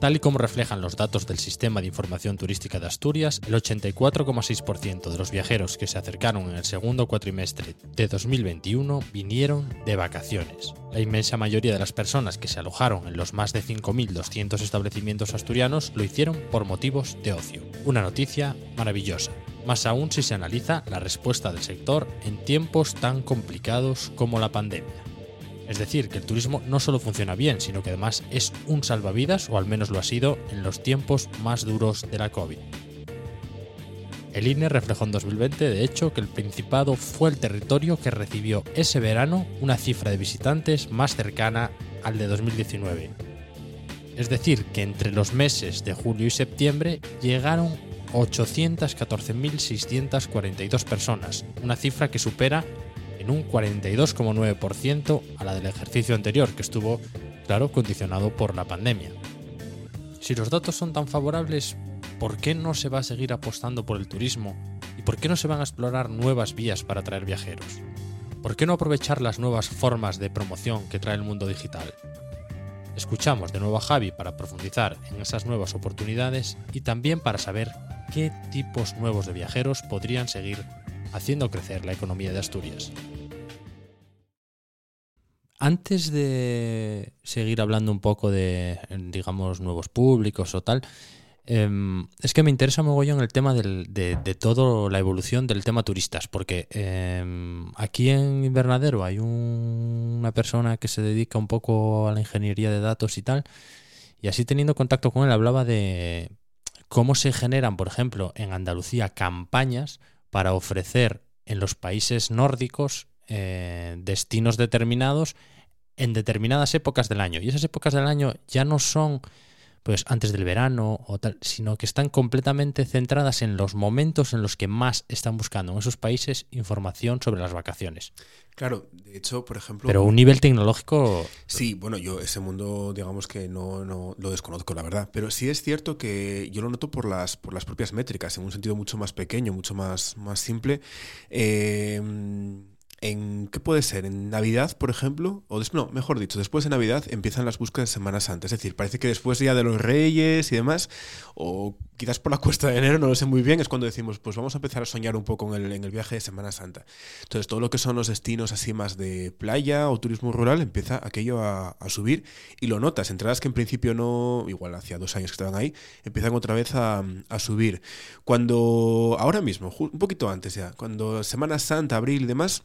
Tal y como reflejan los datos del Sistema de Información Turística de Asturias, el 84,6% de los viajeros que se acercaron en el segundo cuatrimestre de 2021 vinieron de vacaciones. La inmensa mayoría de las personas que se alojaron en los más de 5.200 establecimientos asturianos lo hicieron por motivos de ocio. Una noticia maravillosa, más aún si se analiza la respuesta del sector en tiempos tan complicados como la pandemia. Es decir, que el turismo no solo funciona bien, sino que además es un salvavidas, o al menos lo ha sido, en los tiempos más duros de la COVID. El INE reflejó en 2020, de hecho, que el Principado fue el territorio que recibió ese verano una cifra de visitantes más cercana al de 2019. Es decir, que entre los meses de julio y septiembre llegaron 814.642 personas, una cifra que supera en un 42,9% a la del ejercicio anterior, que estuvo, claro, condicionado por la pandemia. Si los datos son tan favorables, ¿por qué no se va a seguir apostando por el turismo? ¿Y por qué no se van a explorar nuevas vías para atraer viajeros? ¿Por qué no aprovechar las nuevas formas de promoción que trae el mundo digital? Escuchamos de nuevo a Javi para profundizar en esas nuevas oportunidades y también para saber qué tipos nuevos de viajeros podrían seguir haciendo crecer la economía de Asturias. Antes de seguir hablando un poco de, digamos, nuevos públicos o tal, eh, es que me interesa mogollón el tema de, de toda la evolución del tema turistas, porque eh, aquí en Invernadero hay un- una persona que se dedica un poco a la ingeniería de datos y tal, y así teniendo contacto con él hablaba de cómo se generan, por ejemplo, en Andalucía campañas para ofrecer en los países nórdicos eh, destinos determinados en determinadas épocas del año. Y esas épocas del año ya no son pues antes del verano o tal, sino que están completamente centradas en los momentos en los que más están buscando en esos países información sobre las vacaciones. Claro, de hecho, por ejemplo. Pero un nivel tecnológico Sí, bueno, yo ese mundo, digamos que no, no lo desconozco, la verdad. Pero sí es cierto que yo lo noto por las, por las propias métricas, en un sentido mucho más pequeño, mucho más, más simple. Eh, en ¿qué puede ser? En Navidad, por ejemplo, o no, mejor dicho, después de Navidad empiezan las búsquedas de Semana Santa. Es decir, parece que después ya de los Reyes y demás, o quizás por la cuesta de enero, no lo sé muy bien, es cuando decimos, pues vamos a empezar a soñar un poco en el, viaje de Semana Santa. Entonces, todo lo que son los destinos así más de playa o turismo rural empieza aquello a, subir y lo notas. Entradas que en principio no, igual hacía dos años que estaban ahí, empiezan otra vez a, subir. Cuando, ahora mismo, un poquito antes ya, cuando Semana Santa, abril y demás,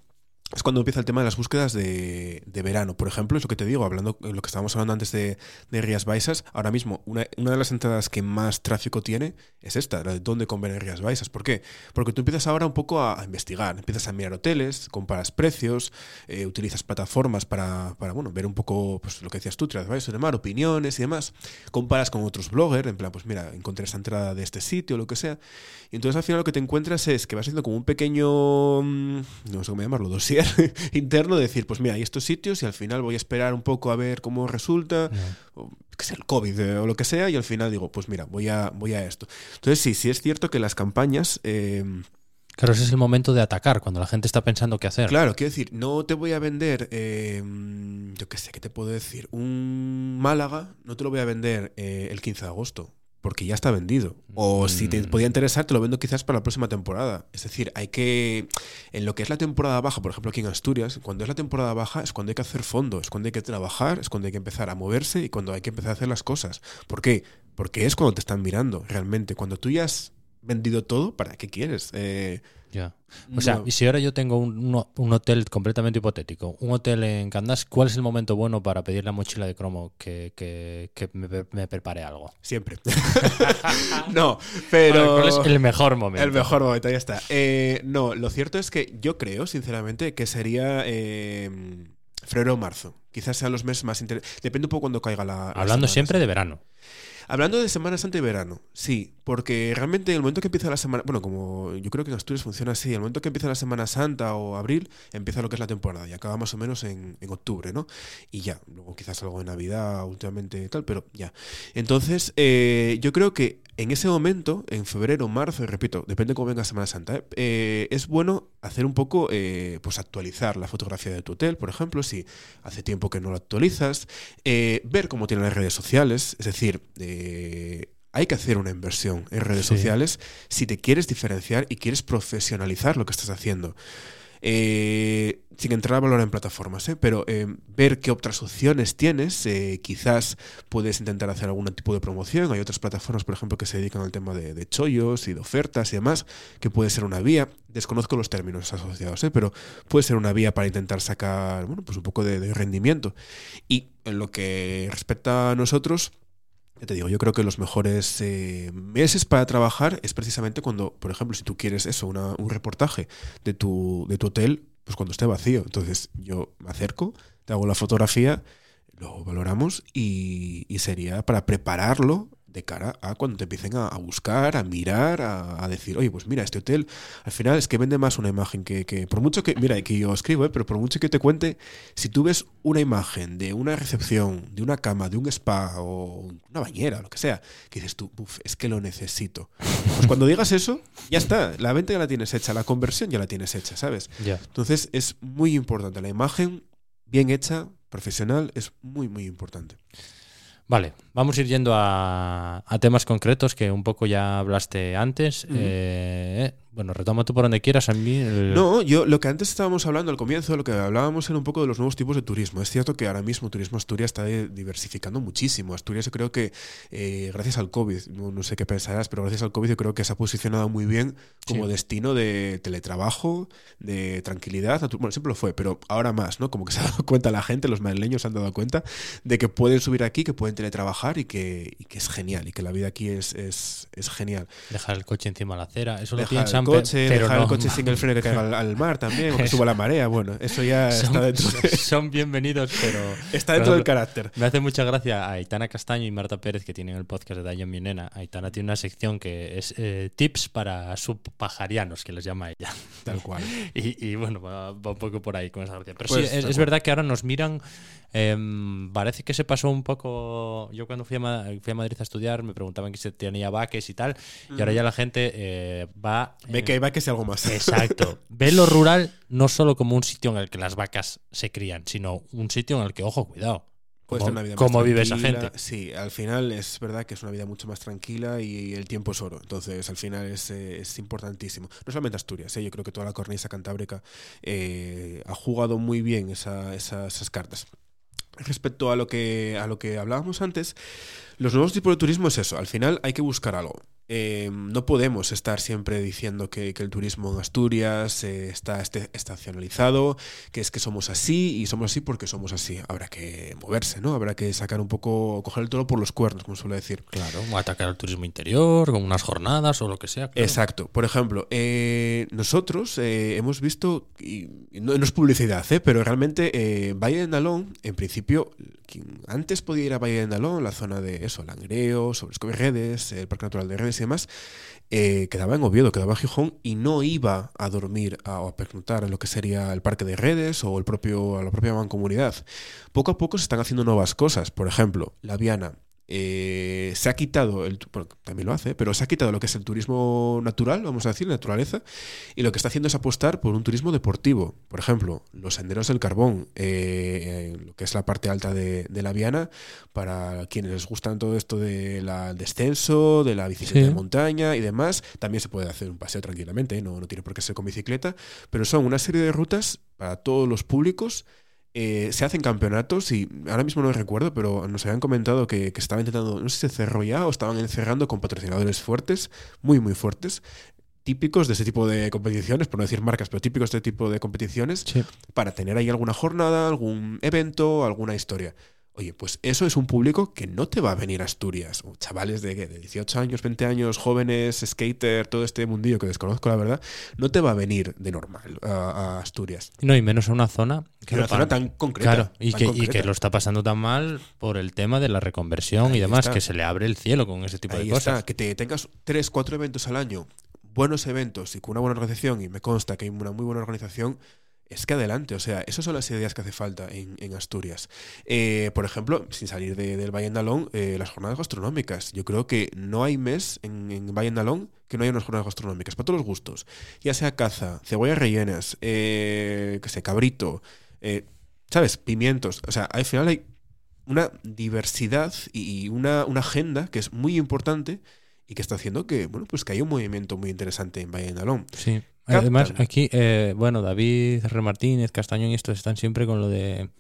es cuando empieza el tema de las búsquedas de, de verano. Por ejemplo, es lo que te digo, hablando lo que estábamos hablando antes de, de Rías Baixas, ahora mismo una, una de las entradas que más tráfico tiene es esta, la de dónde conviene Rías Baixas. ¿Por qué? Porque tú empiezas ahora un poco a, a investigar, empiezas a mirar hoteles, comparas precios, eh, utilizas plataformas para, para, bueno, ver un poco pues, lo que decías tú, Baixas, de mar, opiniones y demás, comparas con otros bloggers, en plan, pues mira, encontré esta entrada de este sitio o lo que sea, y entonces al final lo que te encuentras es que vas haciendo como un pequeño, mm, no sé cómo llamarlo, interno de decir, pues mira, hay estos sitios y al final voy a esperar un poco a ver cómo resulta, o, que sea el COVID eh, o lo que sea, y al final digo, pues mira, voy a, voy a esto. Entonces sí, sí es cierto que las campañas... eh, Claro, ese es el momento de atacar, cuando la gente está pensando qué hacer. Claro, quiero decir, no te voy a vender, eh, yo qué sé, ¿qué te puedo decir? Un Málaga, no te lo voy a vender eh, el 15 de agosto, porque ya está vendido. O si te Mm. podía interesar, te lo vendo quizás para la próxima temporada. Es decir, hay que, en lo que es la temporada baja, por ejemplo aquí en Asturias, cuando es la temporada baja es cuando hay que hacer fondo, es cuando hay que trabajar, es cuando hay que empezar a moverse y cuando hay que empezar a hacer las cosas. ¿Por qué? Porque es cuando te están mirando, realmente. Cuando tú ya has vendido todo, ¿para qué quieres? Eh, Ya. O sea, no- y si ahora yo tengo un, un- hotel completamente hipotético, un hotel en Candás, ¿cuál es el momento bueno para pedirle a mochila de cromo que, que- que me, pre- me prepare algo? Siempre. no, pero. ¿Cuál es el mejor momento? El mejor momento, ya está. Eh, no, lo cierto es que yo creo, sinceramente, que sería eh, febrero o marzo. Quizás sean los meses más interesantes. Depende un poco cuando caiga la. la Hablando siempre de verano. Hablando de Semana Santa y verano, sí, porque realmente el momento que empieza la semana, bueno, como yo creo que en Asturias funciona así, el momento que empieza la Semana Santa o abril, empieza lo que es la temporada y acaba más o menos en, en octubre, ¿no? Y ya, luego quizás algo de Navidad últimamente tal, pero ya. Entonces, eh, yo creo que en ese momento, en febrero, marzo, y repito, depende cómo venga Semana Santa, ¿eh? Eh, es bueno hacer un poco, eh, pues actualizar la fotografía de tu hotel, por ejemplo, si hace tiempo que no lo actualizas, eh, ver cómo tienen las redes sociales, es decir, eh, hay que hacer una inversión en redes Sí. sociales si te quieres diferenciar y quieres profesionalizar lo que estás haciendo. Eh, sin entrar a valorar en plataformas, ¿eh? pero eh, ver qué otras opciones tienes, quizás puedes intentar hacer algún tipo de promoción. Hay otras plataformas, por ejemplo, que se dedican al tema de, de chollos y de ofertas y demás, que puede ser una vía. Desconozco los términos asociados, pero puede ser una vía para intentar sacar bueno, pues un poco de, de rendimiento. Y en lo que respecta a nosotros, ya te digo, yo creo que los mejores eh, meses para trabajar es precisamente cuando, por ejemplo, si tú quieres eso, una- un reportaje de tu, de tu hotel, pues cuando esté vacío. Entonces yo me acerco, te hago la fotografía, lo valoramos y, y sería para prepararlo de cara a cuando te empiecen a, a buscar, a mirar, a, a decir, oye, pues mira, este hotel al final es que vende más una imagen que, que por mucho que, mira, que yo escribo, ¿eh? pero por mucho que te cuente, si tú ves una imagen de una recepción, de una cama, de un spa o una bañera, lo que sea, que dices tú, uff, es que lo necesito. Pues cuando digas eso, ya está, la venta ya la tienes hecha, la conversión ya la tienes hecha, ¿sabes? Entonces es muy importante, la imagen bien hecha, profesional, es muy, muy importante. Vale, vamos a ir yendo a, a temas concretos que un poco ya hablaste antes. Eh, bueno, retoma tú por donde quieras. A mí. el- No, yo lo que antes estábamos hablando al comienzo, lo que hablábamos era un poco de los nuevos tipos de turismo. Es cierto que ahora mismo Turismo Asturias está eh, diversificando muchísimo. Asturias yo creo que eh, gracias al COVID, no, no sé qué pensarás, pero gracias al COVID yo creo que se ha posicionado muy bien como Sí. destino de teletrabajo, de tranquilidad. Bueno, siempre lo fue, pero ahora más, ¿no? Como que se ha dado cuenta la gente, los madrileños se han dado cuenta de que pueden subir aquí, que pueden teletrabajar y que, y que es genial y que la vida aquí es, es, es genial. Dejar el coche encima de la acera. Eso lo piensan, coche, dejar no. el coche sin el freno que caiga al, al mar también, o que suba la marea. Bueno, eso ya está Son, dentro, de- son bienvenidos, pero. está dentro del carácter. Me hace mucha gracia a Aitana Castaño y Marta Pérez, que tienen el podcast de Dayan Mi Nena. Aitana tiene una sección que es eh, tips para subpajarianos, que les llama ella. Tal cual. Y, y bueno, va, va un poco por ahí con esa gracia. Pero Pues, sí, es, verdad que ahora nos miran. em, parece que se pasó un poco. Yo cuando fui a, Ma- fui a Madrid a estudiar me preguntaban que si tenía vaques y tal. Y ahora ya la gente eh, va. Ve que sea algo más. Exacto. Ve lo rural no solo como un sitio en el que las vacas se crían, sino un sitio en el que, ojo, cuidado. Puede ¿Cómo, ser una vida vive esa gente? Sí, al final es verdad que es una vida mucho más tranquila y el tiempo es oro. Entonces, al final es, eh, es importantísimo. No solamente Asturias, eh, yo creo que toda la cornisa cantábrica eh, ha jugado muy bien esa- esa- esas cartas. Respecto a lo que a lo que hablábamos antes, los nuevos tipos de turismo es eso. Al final hay que buscar algo. Eh, no podemos estar siempre diciendo que, que el turismo en Asturias eh, está este- estacionalizado, que es que somos así y somos así porque somos así. Habrá que moverse, ¿no? Habrá que sacar un poco, coger el toro por los cuernos, como suele decir. Claro, o atacar al turismo interior, con unas jornadas o lo que sea. claro. Exacto. Por ejemplo, eh, nosotros hemos visto, y y no, no es publicidad, ¿eh? pero realmente Valle de Nalón, en principio, antes podía ir a Valle de Nalón, la zona de eso, Langreo, sobre Redes, el Parque Natural de Redes y demás, eh, quedaba en Oviedo, quedaba en Gijón y no iba a dormir a- o a pernoctar en lo que sería el Parque de Redes o el propio, la propia mancomunidad. Poco a poco se están haciendo nuevas cosas. Por ejemplo, la Viana eh, se ha quitado, el, bueno, también lo hace, pero se ha quitado lo que es el turismo natural, vamos a decir, naturaleza, y lo que está haciendo es apostar por un turismo deportivo. Por ejemplo, los senderos del carbón, eh, lo que es la parte alta de, de la Viana, para quienes les gustan todo esto del descenso, de la bicicleta Sí. de montaña y demás, también se puede hacer un paseo tranquilamente, ¿eh? no, no tiene por qué ser con bicicleta, pero son una serie de rutas para todos los públicos eh, se hacen campeonatos y ahora mismo no recuerdo, pero nos habían comentado que, que estaban intentando, no sé si se cerró ya o estaban encerrando con patrocinadores fuertes, muy, muy fuertes, típicos de ese tipo de competiciones, por no decir marcas, pero típicos de este tipo de competiciones, Sí. para tener ahí alguna jornada, algún evento, alguna historia. Oye, pues eso es un público que no te va a venir a Asturias. Chavales de, ¿qué? de 18 años, 20 años, jóvenes, skater, todo este mundillo que desconozco, la verdad, no te va a venir de normal a, a Asturias. No, y menos en una zona que una zona tan concreta. Claro, y que, y concreta. que lo está pasando tan mal por el tema de la reconversión Ahí y demás, está. que se le abre el cielo con ese tipo Ahí de cosas. está, que te tengas tres, cuatro eventos al año, buenos eventos y con una buena organización, y me consta que hay una muy buena organización, es que adelante, o sea, esas son las ideas que hace falta en, Asturias. Eh, por ejemplo, sin salir de- del Valle de Nalón, eh, las jornadas gastronómicas. Yo creo que no hay mes en, en Valle de Nalón que no haya unas jornadas gastronómicas, para todos los gustos. Ya sea caza, cebollas rellenas, eh, que sé, cabrito, eh, ¿sabes? Pimientos. O sea, al final hay una diversidad y una, agenda que es muy importante y que está haciendo que, bueno, pues que haya un movimiento muy interesante en Valle de Nalón. Sí. Además, aquí, eh, bueno, David R. Martínez, Castañón y estos están siempre con lo de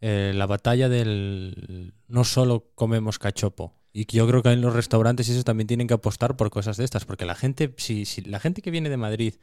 eh, la batalla del no solo comemos cachopo. Y yo creo que en los restaurantes y eso también tienen que apostar por cosas de estas, porque la gente, si, si la gente que viene de Madrid,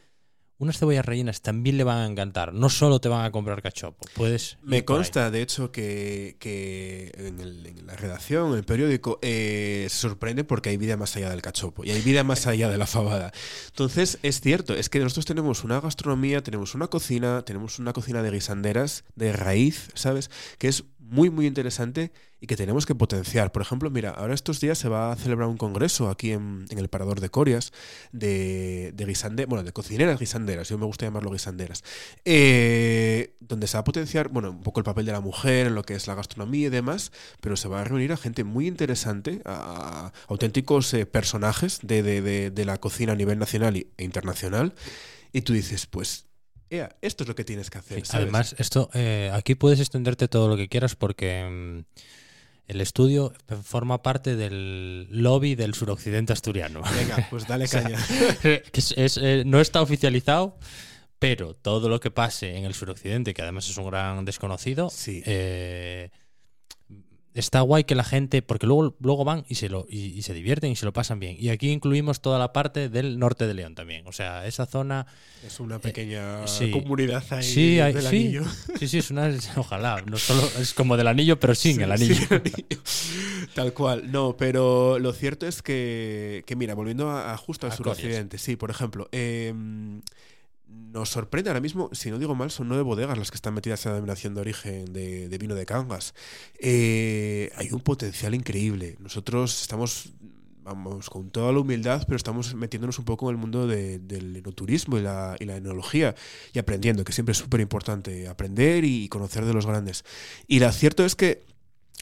unas cebollas rellenas también le van a encantar. No solo te van a comprar cachopo, puedes. Me consta, de hecho, que, que en, el- en la redacción, en el periódico, eh, se sorprende porque hay vida más allá del cachopo y hay vida más allá de la fabada. Entonces, es cierto, es que nosotros tenemos una gastronomía, tenemos una cocina, tenemos una cocina de guisanderas, de raíz, ¿sabes? Que es muy, muy interesante y que tenemos que potenciar. Por ejemplo, mira, ahora estos días se va a celebrar un congreso aquí en, el Parador de Corias de, de guisande- bueno, de cocineras guisanderas, yo me gusta llamarlo guisanderas, eh, donde se va a potenciar, bueno, un poco el papel de la mujer en lo que es la gastronomía y demás, pero se va a reunir a gente muy interesante, a, auténticos eh, personajes de, de- de- de la cocina a nivel nacional e internacional, y tú dices, pues, ea, esto es lo que tienes que hacer. Sí, ¿sabes? Además, esto eh, aquí puedes extenderte todo lo que quieras porque mm, el estudio forma parte del lobby del suroccidente asturiano. Venga, pues dale O sea, caña. que es- es, eh, no está oficializado, pero todo lo que pase en el suroccidente, que además es un gran desconocido, Sí. eh, está guay que la gente, porque luego, luego van y se, lo, y, y se divierten y se lo pasan bien. Y aquí incluimos toda la parte del norte de León también. O sea, esa zona... Es una pequeña Eh, sí. comunidad ahí Sí, hay- del sí. anillo. Sí, sí, es una... Ojalá, no solo es como del anillo, pero sin Sí, el anillo. sí, el anillo. Tal cual. No, pero lo cierto es que, que mira, volviendo a, a justo al A suroccidente, sí, por ejemplo, eh, nos sorprende ahora mismo, si no digo mal, son nueve bodegas las que están metidas en la denominación de origen de, vino de Cangas. Eh, hay un potencial increíble. Nosotros estamos, vamos, con toda la humildad, pero estamos metiéndonos un poco en el mundo de- del enoturismo y la, enología y aprendiendo, que siempre es súper importante aprender y conocer de los grandes. Y lo cierto es que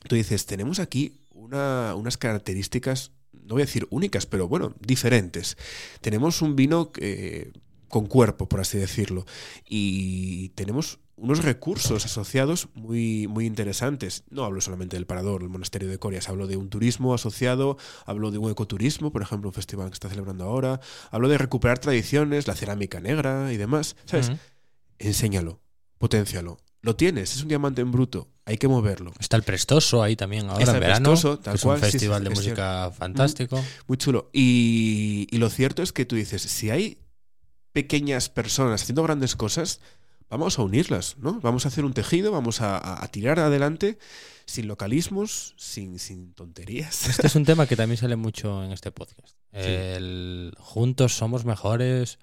tú dices, tenemos aquí una- unas características no voy a decir únicas, pero bueno, diferentes. Tenemos un vino eh, con cuerpo, por así decirlo, y tenemos unos recursos asociados muy, muy interesantes. No hablo solamente del Parador, el Monasterio de Corias, hablo de un turismo asociado, hablo de un ecoturismo, por ejemplo, un festival que está celebrando ahora, hablo de recuperar tradiciones, la cerámica negra y demás. ¿Sabes? Enséñalo, potencialo. Lo tienes, es un diamante en bruto, hay que moverlo. Está el Prestoso ahí también ahora en verano. es un festival de música fantástico. Muy chulo. Y, y lo cierto es que tú dices, si hay pequeñas personas haciendo grandes cosas, vamos a unirlas, ¿no? Vamos a hacer un tejido, vamos a, tirar adelante sin localismos, sin, sin, tonterías. Este es un tema que también sale mucho en este podcast. El juntos somos mejores.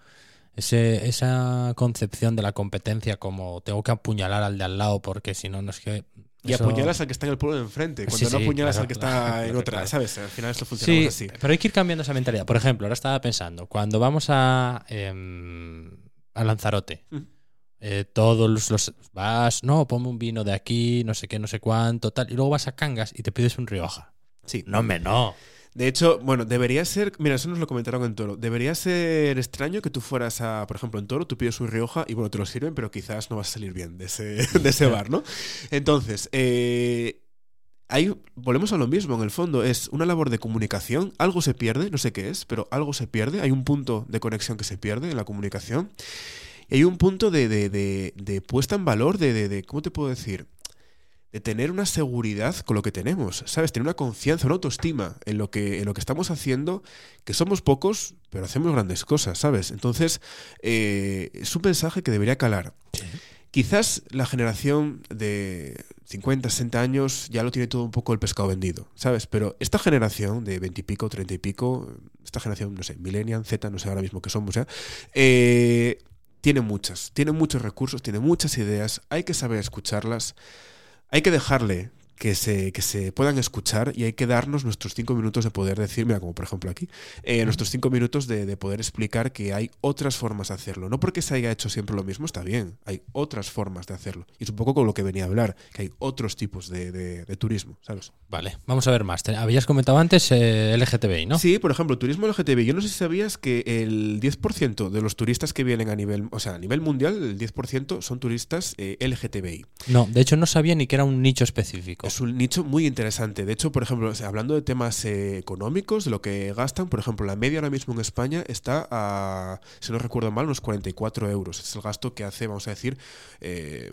Ese, esa concepción de la competencia como tengo que apuñalar al de al lado porque si no, no es que y apuñalas al que está en el pueblo de enfrente, cuando no apuñalas al que está en otra, ¿sabes? Al final esto funciona así. Pero hay que ir cambiando esa mentalidad. Por ejemplo, ahora estaba pensando, cuando vamos a, em, a Lanzarote. Eh, todos los, vas, no, ponme un vino de aquí, no sé qué, no sé cuánto, tal, y luego vas a Cangas y te pides un Rioja. Sí. No, me no. De hecho, bueno, debería ser, mira, eso nos lo comentaron en Toro, debería ser extraño que tú fueras a, por ejemplo, en Toro, tú pides un Rioja y bueno, te lo sirven, pero quizás no vas a salir bien de ese, de ese bar, ¿no? Entonces, eh, Ahí volvemos a lo mismo, en el fondo. Es una labor de comunicación, algo se pierde, no sé qué es, pero algo se pierde, hay un punto de conexión que se pierde en la comunicación. Hay un punto de, de, puesta en valor, de, de, ¿cómo te puedo decir? De tener una seguridad con lo que tenemos, ¿sabes? Tener una confianza, una autoestima en lo que, en lo que estamos haciendo, que somos pocos, pero hacemos grandes cosas, ¿sabes? Entonces, eh, es un mensaje que debería calar. Quizás la generación de 50, 60 años ya lo tiene todo un poco el pescado vendido, ¿sabes? Pero esta generación de 20 y pico, 30 y pico, esta generación, no sé, Millennial, Z, no sé ahora mismo qué somos, ¿eh? eh tiene muchas, tiene muchos recursos, tiene muchas ideas, hay que saber escucharlas, hay que dejarle que se, que se puedan escuchar y hay que darnos nuestros cinco minutos de poder decir, mira, como por ejemplo aquí, eh, nuestros cinco minutos de, poder explicar que hay otras formas de hacerlo. No porque se haya hecho siempre lo mismo, está bien, hay otras formas de hacerlo. Y es un poco con lo que venía a hablar, que hay otros tipos de, turismo, ¿sabes? Vale, vamos a ver más. Habías comentado antes eh, LGTBI, ¿no? Sí, por ejemplo, turismo LGTBI. Yo no sé si sabías que el 10% de los turistas que vienen a nivel, o sea, a nivel mundial, el 10% son turistas eh, LGTBI. No, de hecho no sabía ni que era un nicho específico es un nicho muy interesante. De hecho, por ejemplo, hablando de temas eh, económicos, de lo que gastan, por ejemplo, la media ahora mismo en España está a, si no recuerdo mal, unos 44 euros. Es el gasto que hace, vamos a decir, eh,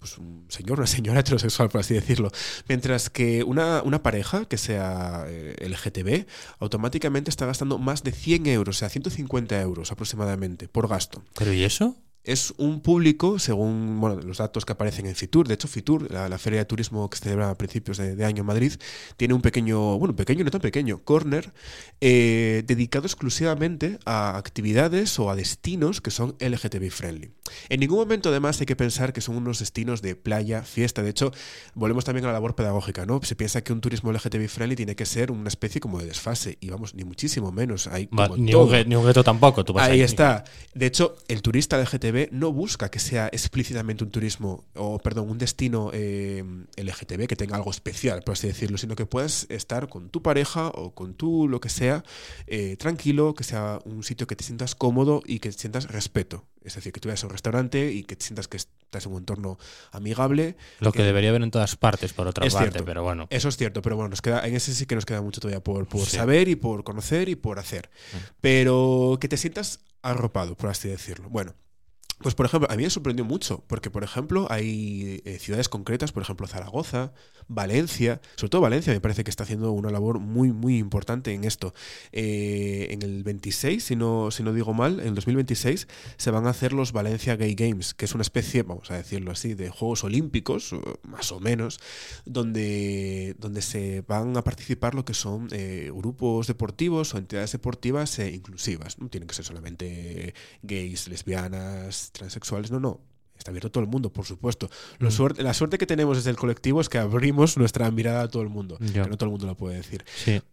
pues un señor, una señora heterosexual, por así decirlo. Mientras que una, una pareja que sea eh, LGTB automáticamente está gastando más de 100 euros, o sea, 150 euros aproximadamente por gasto. ¿Pero y eso? Es un público, según bueno, los datos que aparecen en Fitur, de hecho Fitur, la, feria de turismo que se celebra a principios de, año en Madrid, tiene un pequeño, bueno, pequeño, no tan pequeño, corner eh, dedicado exclusivamente a actividades o a destinos que son LGTB friendly. En ningún momento además hay que pensar que son unos destinos de playa, fiesta, de hecho, volvemos también a la labor pedagógica, ¿no? Se piensa que un turismo LGTB friendly tiene que ser una especie como de desfase, y vamos, ni muchísimo menos. Hay ni, un, ni, un, tampoco, tú Ahí está. De hecho, el turista LGTB no busca que sea explícitamente un turismo, o perdón, un destino eh, LGTB que tenga algo especial, por así decirlo, sino que puedas estar con tu pareja o con tú, lo que sea, eh, tranquilo, que sea un sitio que te sientas cómodo y que sientas respeto. Es decir, que tú vayas a un restaurante y que sientas que estás en un entorno amigable. Lo que, debería haber en todas partes, por otra parte, pero bueno. Eso es cierto, pero bueno, nos queda, en ese sí que nos queda mucho todavía por, por saber y por conocer y por hacer. Mm. Pero que te sientas arropado, por así decirlo. Bueno, pues por ejemplo, a mí me sorprendió mucho, porque por ejemplo hay eh, ciudades concretas, por ejemplo Zaragoza, Valencia, sobre todo Valencia me parece que está haciendo una labor muy muy importante en esto. Eh, en el 26, si no, si no digo mal, en el 2026 se van a hacer los Valencia Gay Games, que es una especie, vamos a decirlo así, de Juegos Olímpicos, más o menos, donde, donde se van a participar lo que son eh, grupos deportivos o entidades deportivas inclusivas. No tienen que ser solamente gays, lesbianas, transexuales, no, no. Está abierto a todo el mundo, por supuesto. Mm. suerte, la suerte que tenemos desde el colectivo es que abrimos nuestra mirada a todo el mundo. Que no todo el mundo lo puede decir.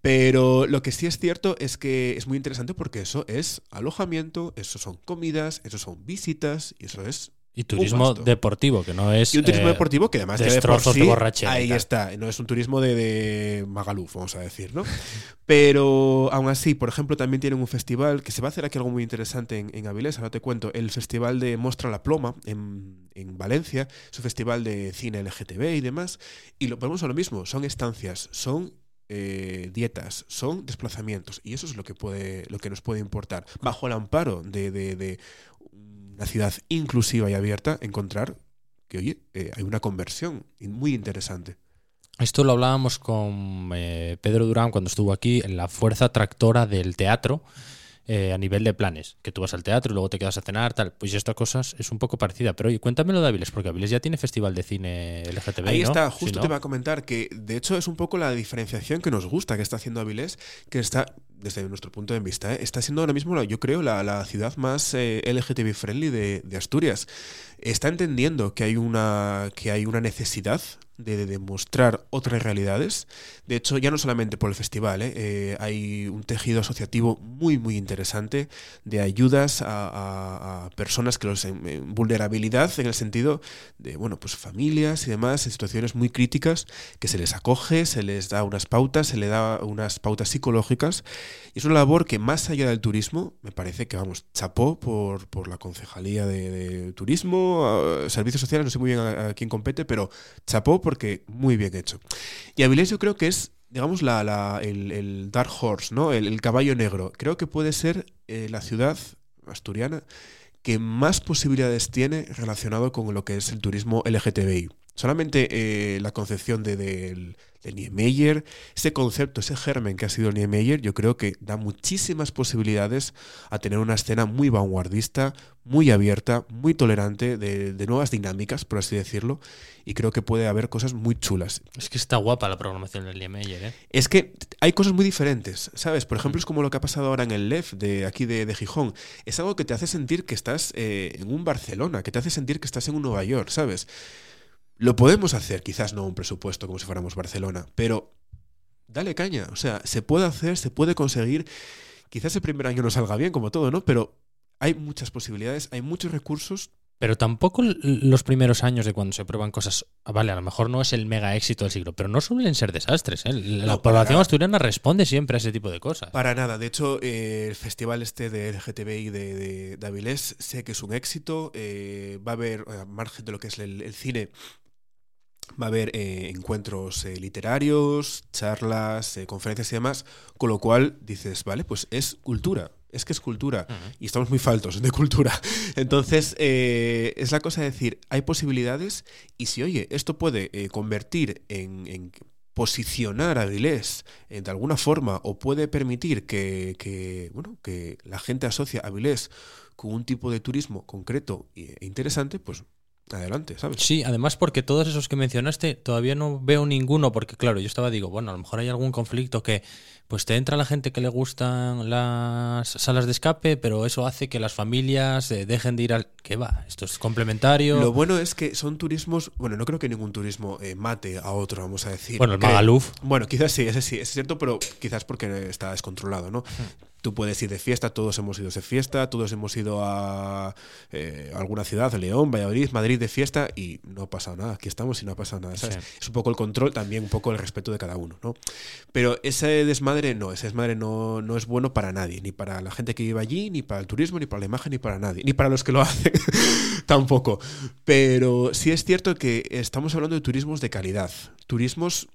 Pero lo que sí es cierto es que es muy interesante porque eso es alojamiento, eso son comidas, eso son visitas y eso es Y turismo deportivo, que no es. Y un turismo eh, deportivo que además de por sí, Ahí está. No es un turismo de, de, Magaluf, vamos a decir, ¿no? Pero aún así, por ejemplo, también tienen un festival que se va a hacer aquí algo muy interesante en, en Avilés. Ahora te cuento. El festival de Mostra la Ploma en, en Valencia. Es un festival de cine LGTB y demás. Y lo ponemos a lo mismo. Son estancias, son eh, dietas, son desplazamientos. Y eso es lo que, puede, lo que nos puede importar. Bajo el amparo de, de una ciudad inclusiva y abierta, encontrar que, oye, eh, hay una conversión muy interesante. Esto lo hablábamos con eh, Pedro Durán cuando estuvo aquí en la fuerza tractora del teatro. Eh, a nivel de planes, que tú vas al teatro y luego te quedas a cenar, tal. Pues estas cosas es un poco parecida. Pero oye, cuéntamelo de Avilés, porque Avilés ya tiene festival de cine LGTB. Ahí está, justo te va a comentar que de hecho es un poco la diferenciación que nos gusta que está haciendo Avilés, que está desde nuestro punto de vista, ¿eh? está siendo ahora mismo, yo creo, la, ciudad más eh, LGTB friendly de, de, Asturias. Está entendiendo que hay una, que hay una necesidad de, demostrar otras realidades. De hecho, ya no solamente por el festival, ¿eh? Eh, hay un tejido asociativo muy, muy interesante de ayudas a, personas que los en, vulnerabilidad en el sentido de, bueno, pues familias y demás, en situaciones muy críticas, que se les acoge, se les da unas pautas, se les da unas pautas psicológicas. Y es una labor que más allá del turismo, me parece que, vamos, chapó por, por la Concejalía de, Turismo, Servicios Sociales, no sé muy bien a quién compete, pero chapó porque muy bien hecho. Y Avilés yo creo que es, digamos, la, el, Dark Horse, ¿no? El, caballo negro. Creo que puede ser eh, la ciudad asturiana que más posibilidades tiene relacionado con lo que es el turismo LGTBI. Solamente eh, la concepción de, del de Niemeyer, ese concepto, ese germen que ha sido Niemeyer, yo creo que da muchísimas posibilidades a tener una escena muy vanguardista, muy abierta, muy tolerante, de, nuevas dinámicas, por así decirlo, y creo que puede haber cosas muy chulas. Es que está guapa la programación del Niemeyer, ¿eh? Es que hay cosas muy diferentes, ¿sabes? Por ejemplo, es como lo que ha pasado ahora en el LEF de aquí de, Gijón. Es algo que te hace sentir que estás eh, en un Barcelona, que te hace sentir que estás en un Nueva York, ¿sabes? Lo podemos hacer, quizás no un presupuesto como si fuéramos Barcelona, pero dale caña. O sea, se puede hacer, se puede conseguir. Quizás el primer año no salga bien, como todo, ¿no? Pero hay muchas posibilidades, hay muchos recursos. Pero tampoco los primeros años de cuando se prueban cosas, vale, a lo mejor no es el mega éxito del siglo, pero no suelen ser desastres. ¿eh? La población asturiana responde siempre a ese tipo de cosas. Para nada. De hecho, eh, el festival este de LGTBI de, de, Avilés sé que es un éxito. Eh, va a haber, a margen de lo que es el cine, Va a haber eh, encuentros eh, literarios, charlas, eh, conferencias y demás, con lo cual dices, vale, pues es cultura, es que es cultura y estamos muy faltos de cultura. Entonces, es la cosa de decir, hay posibilidades y si, oye, esto puede convertir en, posicionar a Avilés de alguna forma o puede permitir que, que, bueno, que la gente asocie a Avilés con un tipo de turismo concreto e interesante, pues adelante, ¿sabes? Sí, además porque todos esos que mencionaste todavía no veo ninguno, porque claro, yo estaba, digo, bueno, a lo mejor hay algún conflicto que pues te entra la gente que le gustan las salas de escape, pero eso hace que las familias eh, dejen de ir al... ¿Qué va? Esto es complementario. Lo bueno es que son turismos, bueno, no creo que ningún turismo eh, mate a otro, vamos a decir. Bueno, el Magaluf. Bueno, quizás sí, ese sí, es cierto, pero quizás porque está descontrolado, ¿no? Tú puedes ir de fiesta, todos hemos ido de fiesta, todos hemos ido a eh, alguna ciudad, León, Valladolid, Madrid de fiesta y no ha pasado nada. Aquí estamos y no ha pasado nada. Es un poco el control, también un poco el respeto de cada uno, ¿no? Pero ese desmadre no, ese desmadre no, no es bueno para nadie, ni para la gente que vive allí, ni para el turismo, ni para la imagen, ni para nadie, ni para los que lo hacen tampoco. Pero sí es cierto que estamos hablando de turismos de calidad, turismos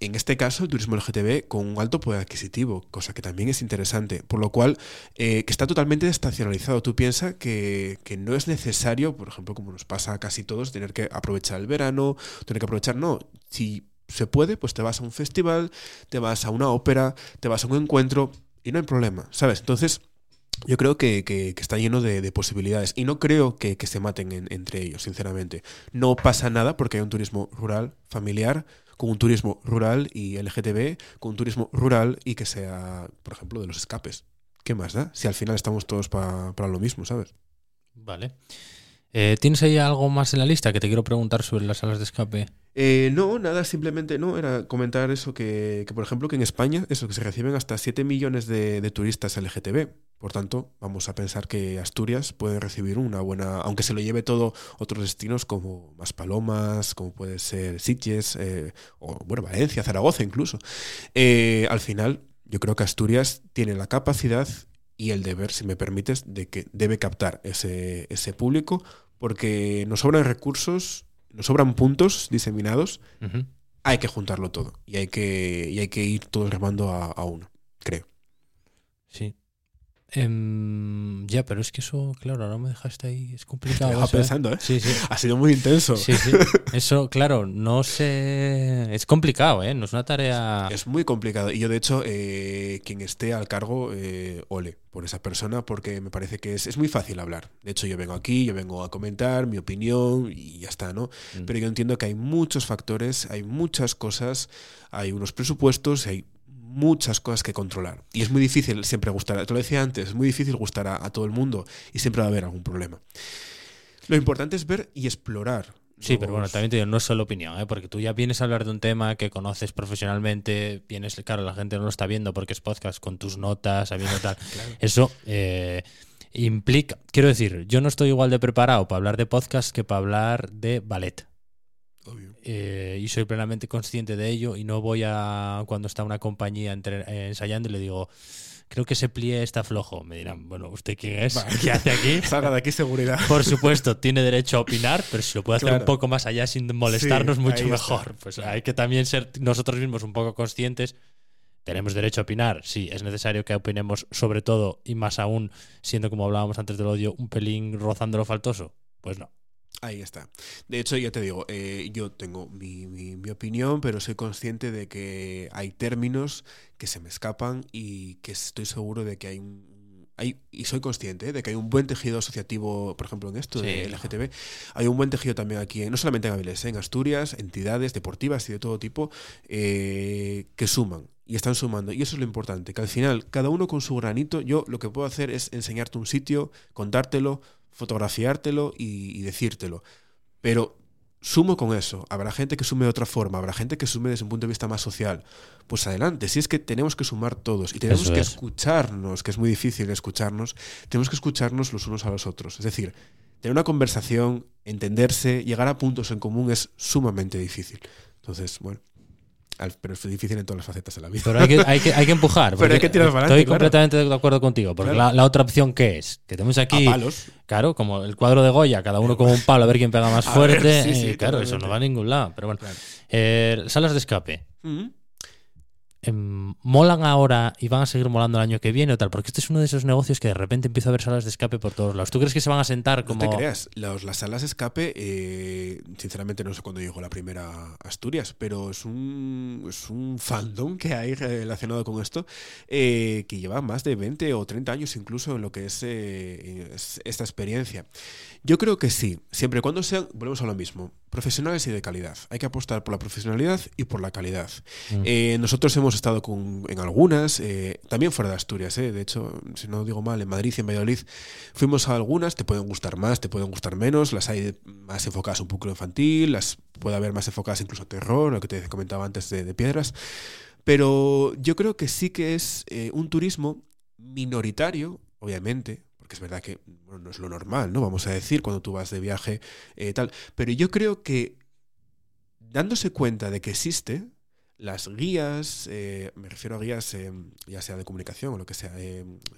en este caso, el turismo LGTB con un alto poder adquisitivo, cosa que también es interesante, por lo cual eh, que está totalmente estacionalizado. Tú piensas que, no es necesario, por ejemplo, como nos pasa a casi todos, tener que aprovechar el verano, tener que aprovechar, no, si se puede, pues te vas a un festival, te vas a una ópera, te vas a un encuentro y no hay problema, ¿sabes? Entonces, yo creo que, está lleno de, posibilidades y no creo que, se maten entre ellos, sinceramente. No pasa nada porque hay un turismo rural, familiar, con un turismo rural y LGTB, con un turismo rural y que sea, por ejemplo, de los escapes. ¿Qué más da? Si al final estamos todos para lo mismo, ¿sabes? Vale. Eh, ¿Tienes ahí algo más en la lista que te quiero preguntar sobre las salas de escape? Eh, no, nada, simplemente no, era comentar eso que, que, por ejemplo, que en España, eso, que se reciben hasta 7 millones de, turistas LGTB. Por tanto, vamos a pensar que Asturias puede recibir una buena, aunque se lo lleve todo otros destinos como Maspalomas, como puede ser Sitges, eh, o bueno, Valencia, Zaragoza incluso. Eh, al final, yo creo que Asturias tiene la capacidad y el deber, si me permites, de que debe captar ese, ese público, porque nos sobran recursos nos sobran puntos diseminados, uh -huh. hay que juntarlo todo y hay que, y hay que ir todos remando a, a uno, creo. Sí. Um, ya, pero es que eso, claro, ahora me dejaste ahí, es complicado. Eso, pensando, ¿eh? Sí, sí. Ha sido muy intenso. Sí, sí. Eso, claro, no sé. Es complicado, ¿eh? No es una tarea. Es muy complicado. Y yo, de hecho, eh, quien esté al cargo, eh, ole por esa persona, porque me parece que es, es, muy fácil hablar. De hecho, yo vengo aquí, yo vengo a comentar mi opinión y ya está, ¿no? Mm. Pero yo entiendo que hay muchos factores, hay muchas cosas, hay unos presupuestos, hay muchas cosas que controlar. Y es muy difícil siempre gustar, te lo decía antes, es muy difícil gustar a, a todo el mundo y siempre va a haber algún problema. Lo importante es ver y explorar. Sí, pero bueno, también te digo, no es solo opinión, ¿eh? porque tú ya vienes a hablar de un tema que conoces profesionalmente, vienes, claro, la gente no lo está viendo porque es podcast con tus notas, sabiendo tal. claro. Eso eh, implica, quiero decir, yo no estoy igual de preparado para hablar de podcast que para hablar de ballet. Eh, y soy plenamente consciente de ello y no voy a cuando está una compañía entre, eh, ensayando y le digo creo que ese plie está flojo me dirán bueno usted quién es Vale. qué hace aquí Salga de aquí seguridad. por supuesto tiene derecho a opinar pero si lo puede hacer Claro. un poco más allá sin molestarnos Sí, mucho mejor. Pues hay que también ser nosotros mismos un poco conscientes. Tenemos derecho a opinar sí es necesario que opinemos sobre todo y más aún siendo como hablábamos antes del odio un pelín rozando lo faltoso. Pues no Ahí está. De hecho, ya te digo, eh, yo tengo mi, mi, mi, opinión, pero soy consciente de que hay términos que se me escapan y que estoy seguro de que hay un... Hay, y soy consciente ¿eh? de que hay un buen tejido asociativo, por ejemplo, en esto Sí, de no. LGTB. Hay un buen tejido también aquí, no solamente en Avilés, ¿eh? en Asturias, entidades deportivas y de todo tipo eh, que suman y están sumando. Y eso es lo importante, que al final, cada uno con su granito, yo lo que puedo hacer es enseñarte un sitio, contártelo, fotografiártelo y, y decírtelo. Pero sumo con eso. Habrá gente que sume de otra forma, habrá gente que sume desde un punto de vista más social. Pues adelante, si es que tenemos que sumar todos y tenemos Eso que es. escucharnos, que es muy difícil escucharnos, tenemos que escucharnos los unos a los otros. Es decir, tener una conversación, entenderse, llegar a puntos en común es sumamente difícil. Entonces, bueno, pero es difícil en todas las facetas de la vida. Pero hay que, hay que, hay que empujar. Pero hay que tirar para Estoy adelante, claro. completamente de acuerdo contigo. Porque Claro. la, la otra opción, ¿qué es? Que tenemos aquí, a palos. claro, como el cuadro de Goya, cada uno con un palo a ver quién pega más A fuerte. ver, sí, sí, claro, eso no va a ningún lado. Pero bueno, Claro. Eh, salas de escape. Em, ¿Molan ahora y van a seguir molando el año que viene o tal? Porque este es uno de esos negocios que de repente empieza a haber salas de escape por todos lados. ¿Tú crees que se van a sentar como.? No te creas, los- las salas de escape, eh, sinceramente no sé cuándo llegó la primera Asturias, pero es un, es un fandom que hay relacionado con esto eh, que lleva más de 20 o 30 años incluso en lo que es, eh, es esta experiencia. Yo creo que sí, siempre y cuando sean, volvemos a lo mismo, profesionales y de calidad. Hay que apostar por la profesionalidad y por la calidad. Mm. Eh, nosotros hemos estado con, en algunas, eh, también fuera de Asturias, eh, de hecho, si no digo mal, en Madrid y en Valladolid fuimos a algunas, te pueden gustar más, te pueden gustar menos, las hay más enfocadas un público infantil, las puede haber más enfocadas incluso a terror, lo que te comentaba antes de, de piedras, pero yo creo que sí que es eh, un turismo minoritario, obviamente, porque es verdad que no es lo normal, ¿no? Vamos a decir, cuando tú vas de viaje, eh, tal, pero yo creo que dándose cuenta de que existe, las guías, eh, me refiero a guías eh, ya sea de comunicación o lo que sea,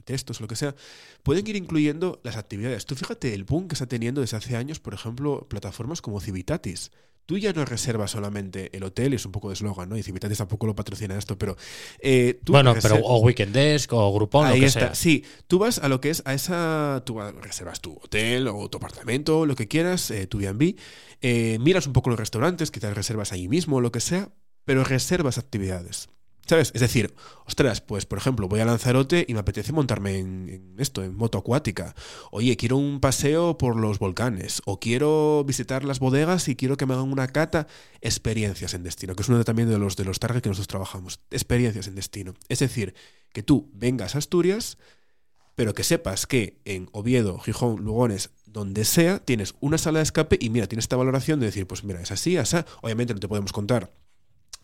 textos o lo que sea, pueden ir incluyendo las actividades. Tú fíjate el boom que está teniendo desde hace años, por ejemplo, plataformas como Civitatis. Tú ya no reservas solamente el hotel, es un poco de eslogan, ¿no? Y Civitatis tampoco lo patrocina esto, pero eh, tú bueno, pero o Weekend Desk o Groupon, lo que está. sea. Sí, tú vas a lo que es a esa. Tú vas- reservas tu hotel o tu apartamento, lo que quieras, eh, tu BB. eh, miras un poco los restaurantes, quizás reservas ahí mismo o lo que sea, pero reservas actividades. ¿Sabes? Es decir, ostras, pues por ejemplo, voy a Lanzarote y me apetece montarme en, esto, en moto acuática. Oye, quiero un paseo por los volcanes. O quiero visitar las bodegas y quiero que me hagan una cata. Experiencias en destino, que es uno de- también de los, de los targets que nosotros trabajamos. Experiencias en destino. Es decir, que tú vengas a Asturias, pero que sepas que en Oviedo, Gijón, Lugones, donde sea, tienes una sala de escape y mira, tienes esta valoración de decir, pues mira, es así, así. Obviamente no te podemos contar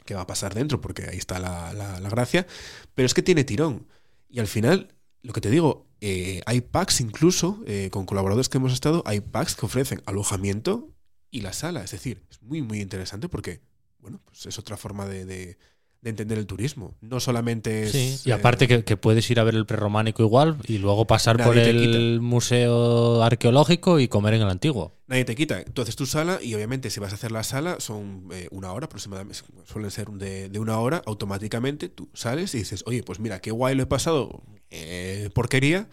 qué va a pasar dentro, porque ahí está la, la- la gracia, pero es que tiene tirón. Y al final, lo que te digo, eh, hay packs incluso, eh, con colaboradores que hemos estado, hay packs que ofrecen alojamiento y la sala. Es decir, es muy, muy interesante porque, bueno, pues es otra forma de, de- de entender el turismo. No solamente es... Sí, y eh, aparte que, que puedes ir a ver el prerrománico igual y luego pasar por el museo arqueológico y comer en el antiguo. Nadie te quita. Entonces tu sala, y obviamente si vas a hacer la sala, son eh, una hora aproximadamente, suelen ser de, de una hora, automáticamente tú sales y dices, oye, pues mira, qué guay lo he pasado, eh, porquería,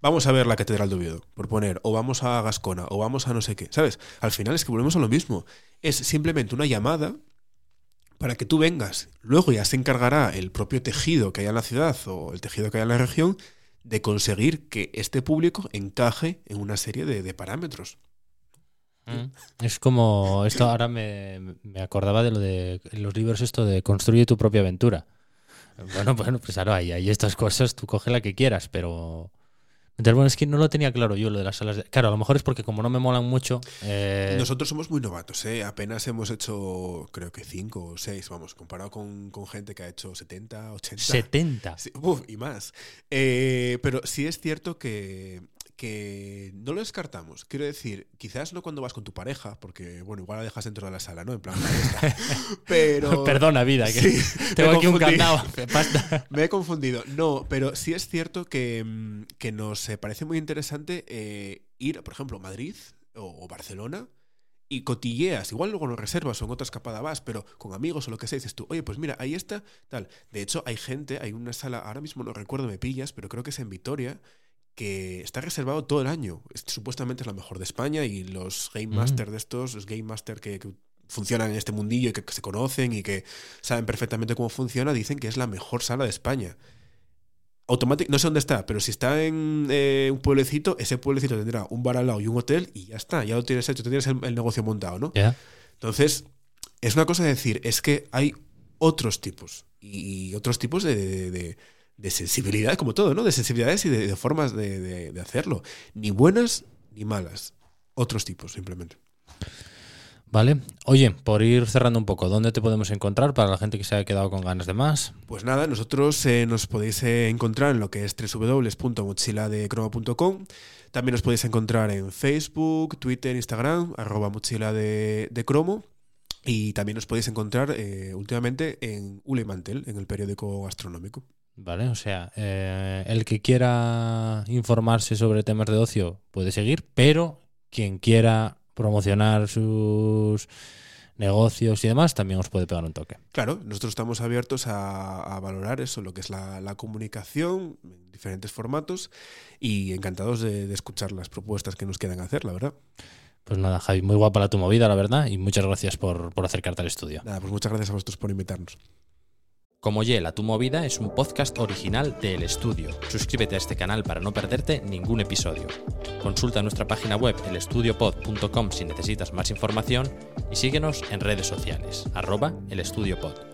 vamos a ver la Catedral de Oviedo, por poner, o vamos a Gascona, o vamos a no sé qué, ¿sabes? Al final es que volvemos a lo mismo. Es simplemente una llamada para que tú vengas. Luego ya se encargará el propio tejido que haya en la ciudad o el tejido que haya en la región de conseguir que este público encaje en una serie de, parámetros. Es como, esto ahora me, me acordaba de lo de los libros esto de construye tu propia aventura. Bueno, bueno, pues ahí hay estas cosas, tú coge la que quieras, pero... Entonces, bueno, es que no lo tenía claro yo lo de las salas de... Claro, a lo mejor es porque como no me molan mucho... eh, Nosotros somos muy novatos, ¿eh? apenas hemos hecho, creo que cinco o seis, vamos, comparado con, con gente que ha hecho 70, 80. 70. Sí, uf, y más. Eh, pero sí es cierto que, que no lo descartamos. Quiero decir, quizás no cuando vas con tu pareja, porque, bueno, igual la dejas dentro de la sala, ¿no? En plan, está. Pero. Perdona, vida, que Sí, tengo aquí un candado. Me he confundido. No, pero sí es cierto que, mm, que nos eh, parece muy interesante eh, ir, por ejemplo, a Madrid o, o Barcelona y cotilleas. Igual luego no reservas o en otra escapada vas, pero con amigos o lo que sea, dices tú, oye, pues mira, ahí está, tal. De hecho, hay gente, hay una sala, ahora mismo no recuerdo, me pillas, pero creo que es en Vitoria, que está reservado todo el año. Es- supuestamente es la mejor de España y los Game Mm. Master de estos, los Game Master que, que funcionan en este mundillo y que, que se conocen y que saben perfectamente cómo funciona, dicen que es la mejor sala de España. Automatic, no sé dónde está, pero si está en eh, un pueblecito, ese pueblecito tendrá un bar al lado y un hotel y ya está, ya lo tienes hecho, tienes el, el negocio montado, ¿no? Entonces, es una cosa de decir, es que hay otros tipos y otros tipos de, de- de- de sensibilidad, como todo, ¿no? De sensibilidades y de, de formas de, de- de hacerlo. Ni buenas ni malas. Otros tipos, simplemente. Vale. Oye, por ir cerrando un poco, ¿dónde te podemos encontrar para la gente que se haya quedado con ganas de más? Pues nada, nosotros eh, nos podéis eh, encontrar en lo que es www.mochiladecroma.com. También nos podéis encontrar en Facebook, Twitter, Instagram, arroba mochila de, de cromo. Y también nos podéis encontrar eh, últimamente en Ule Mantel, en el periódico gastronómico. Vale, o sea, eh, el que quiera informarse sobre temas de ocio puede seguir, pero quien quiera promocionar sus negocios y demás también os puede pegar un toque. Claro, nosotros estamos abiertos a, a valorar eso, lo que es la, la comunicación en diferentes formatos y encantados de, de escuchar las propuestas que nos quieran hacer, la verdad. Pues nada, Javi, muy guapa la tu movida, la verdad, y muchas gracias por, por acercarte al estudio. Nada, pues muchas gracias a vosotros por invitarnos. Como Ye, la tu movida es un podcast original de El Estudio. Suscríbete a este canal para no perderte ningún episodio. Consulta nuestra página web elestudiopod.com si necesitas más información y síguenos en redes sociales, arroba elestudiopod.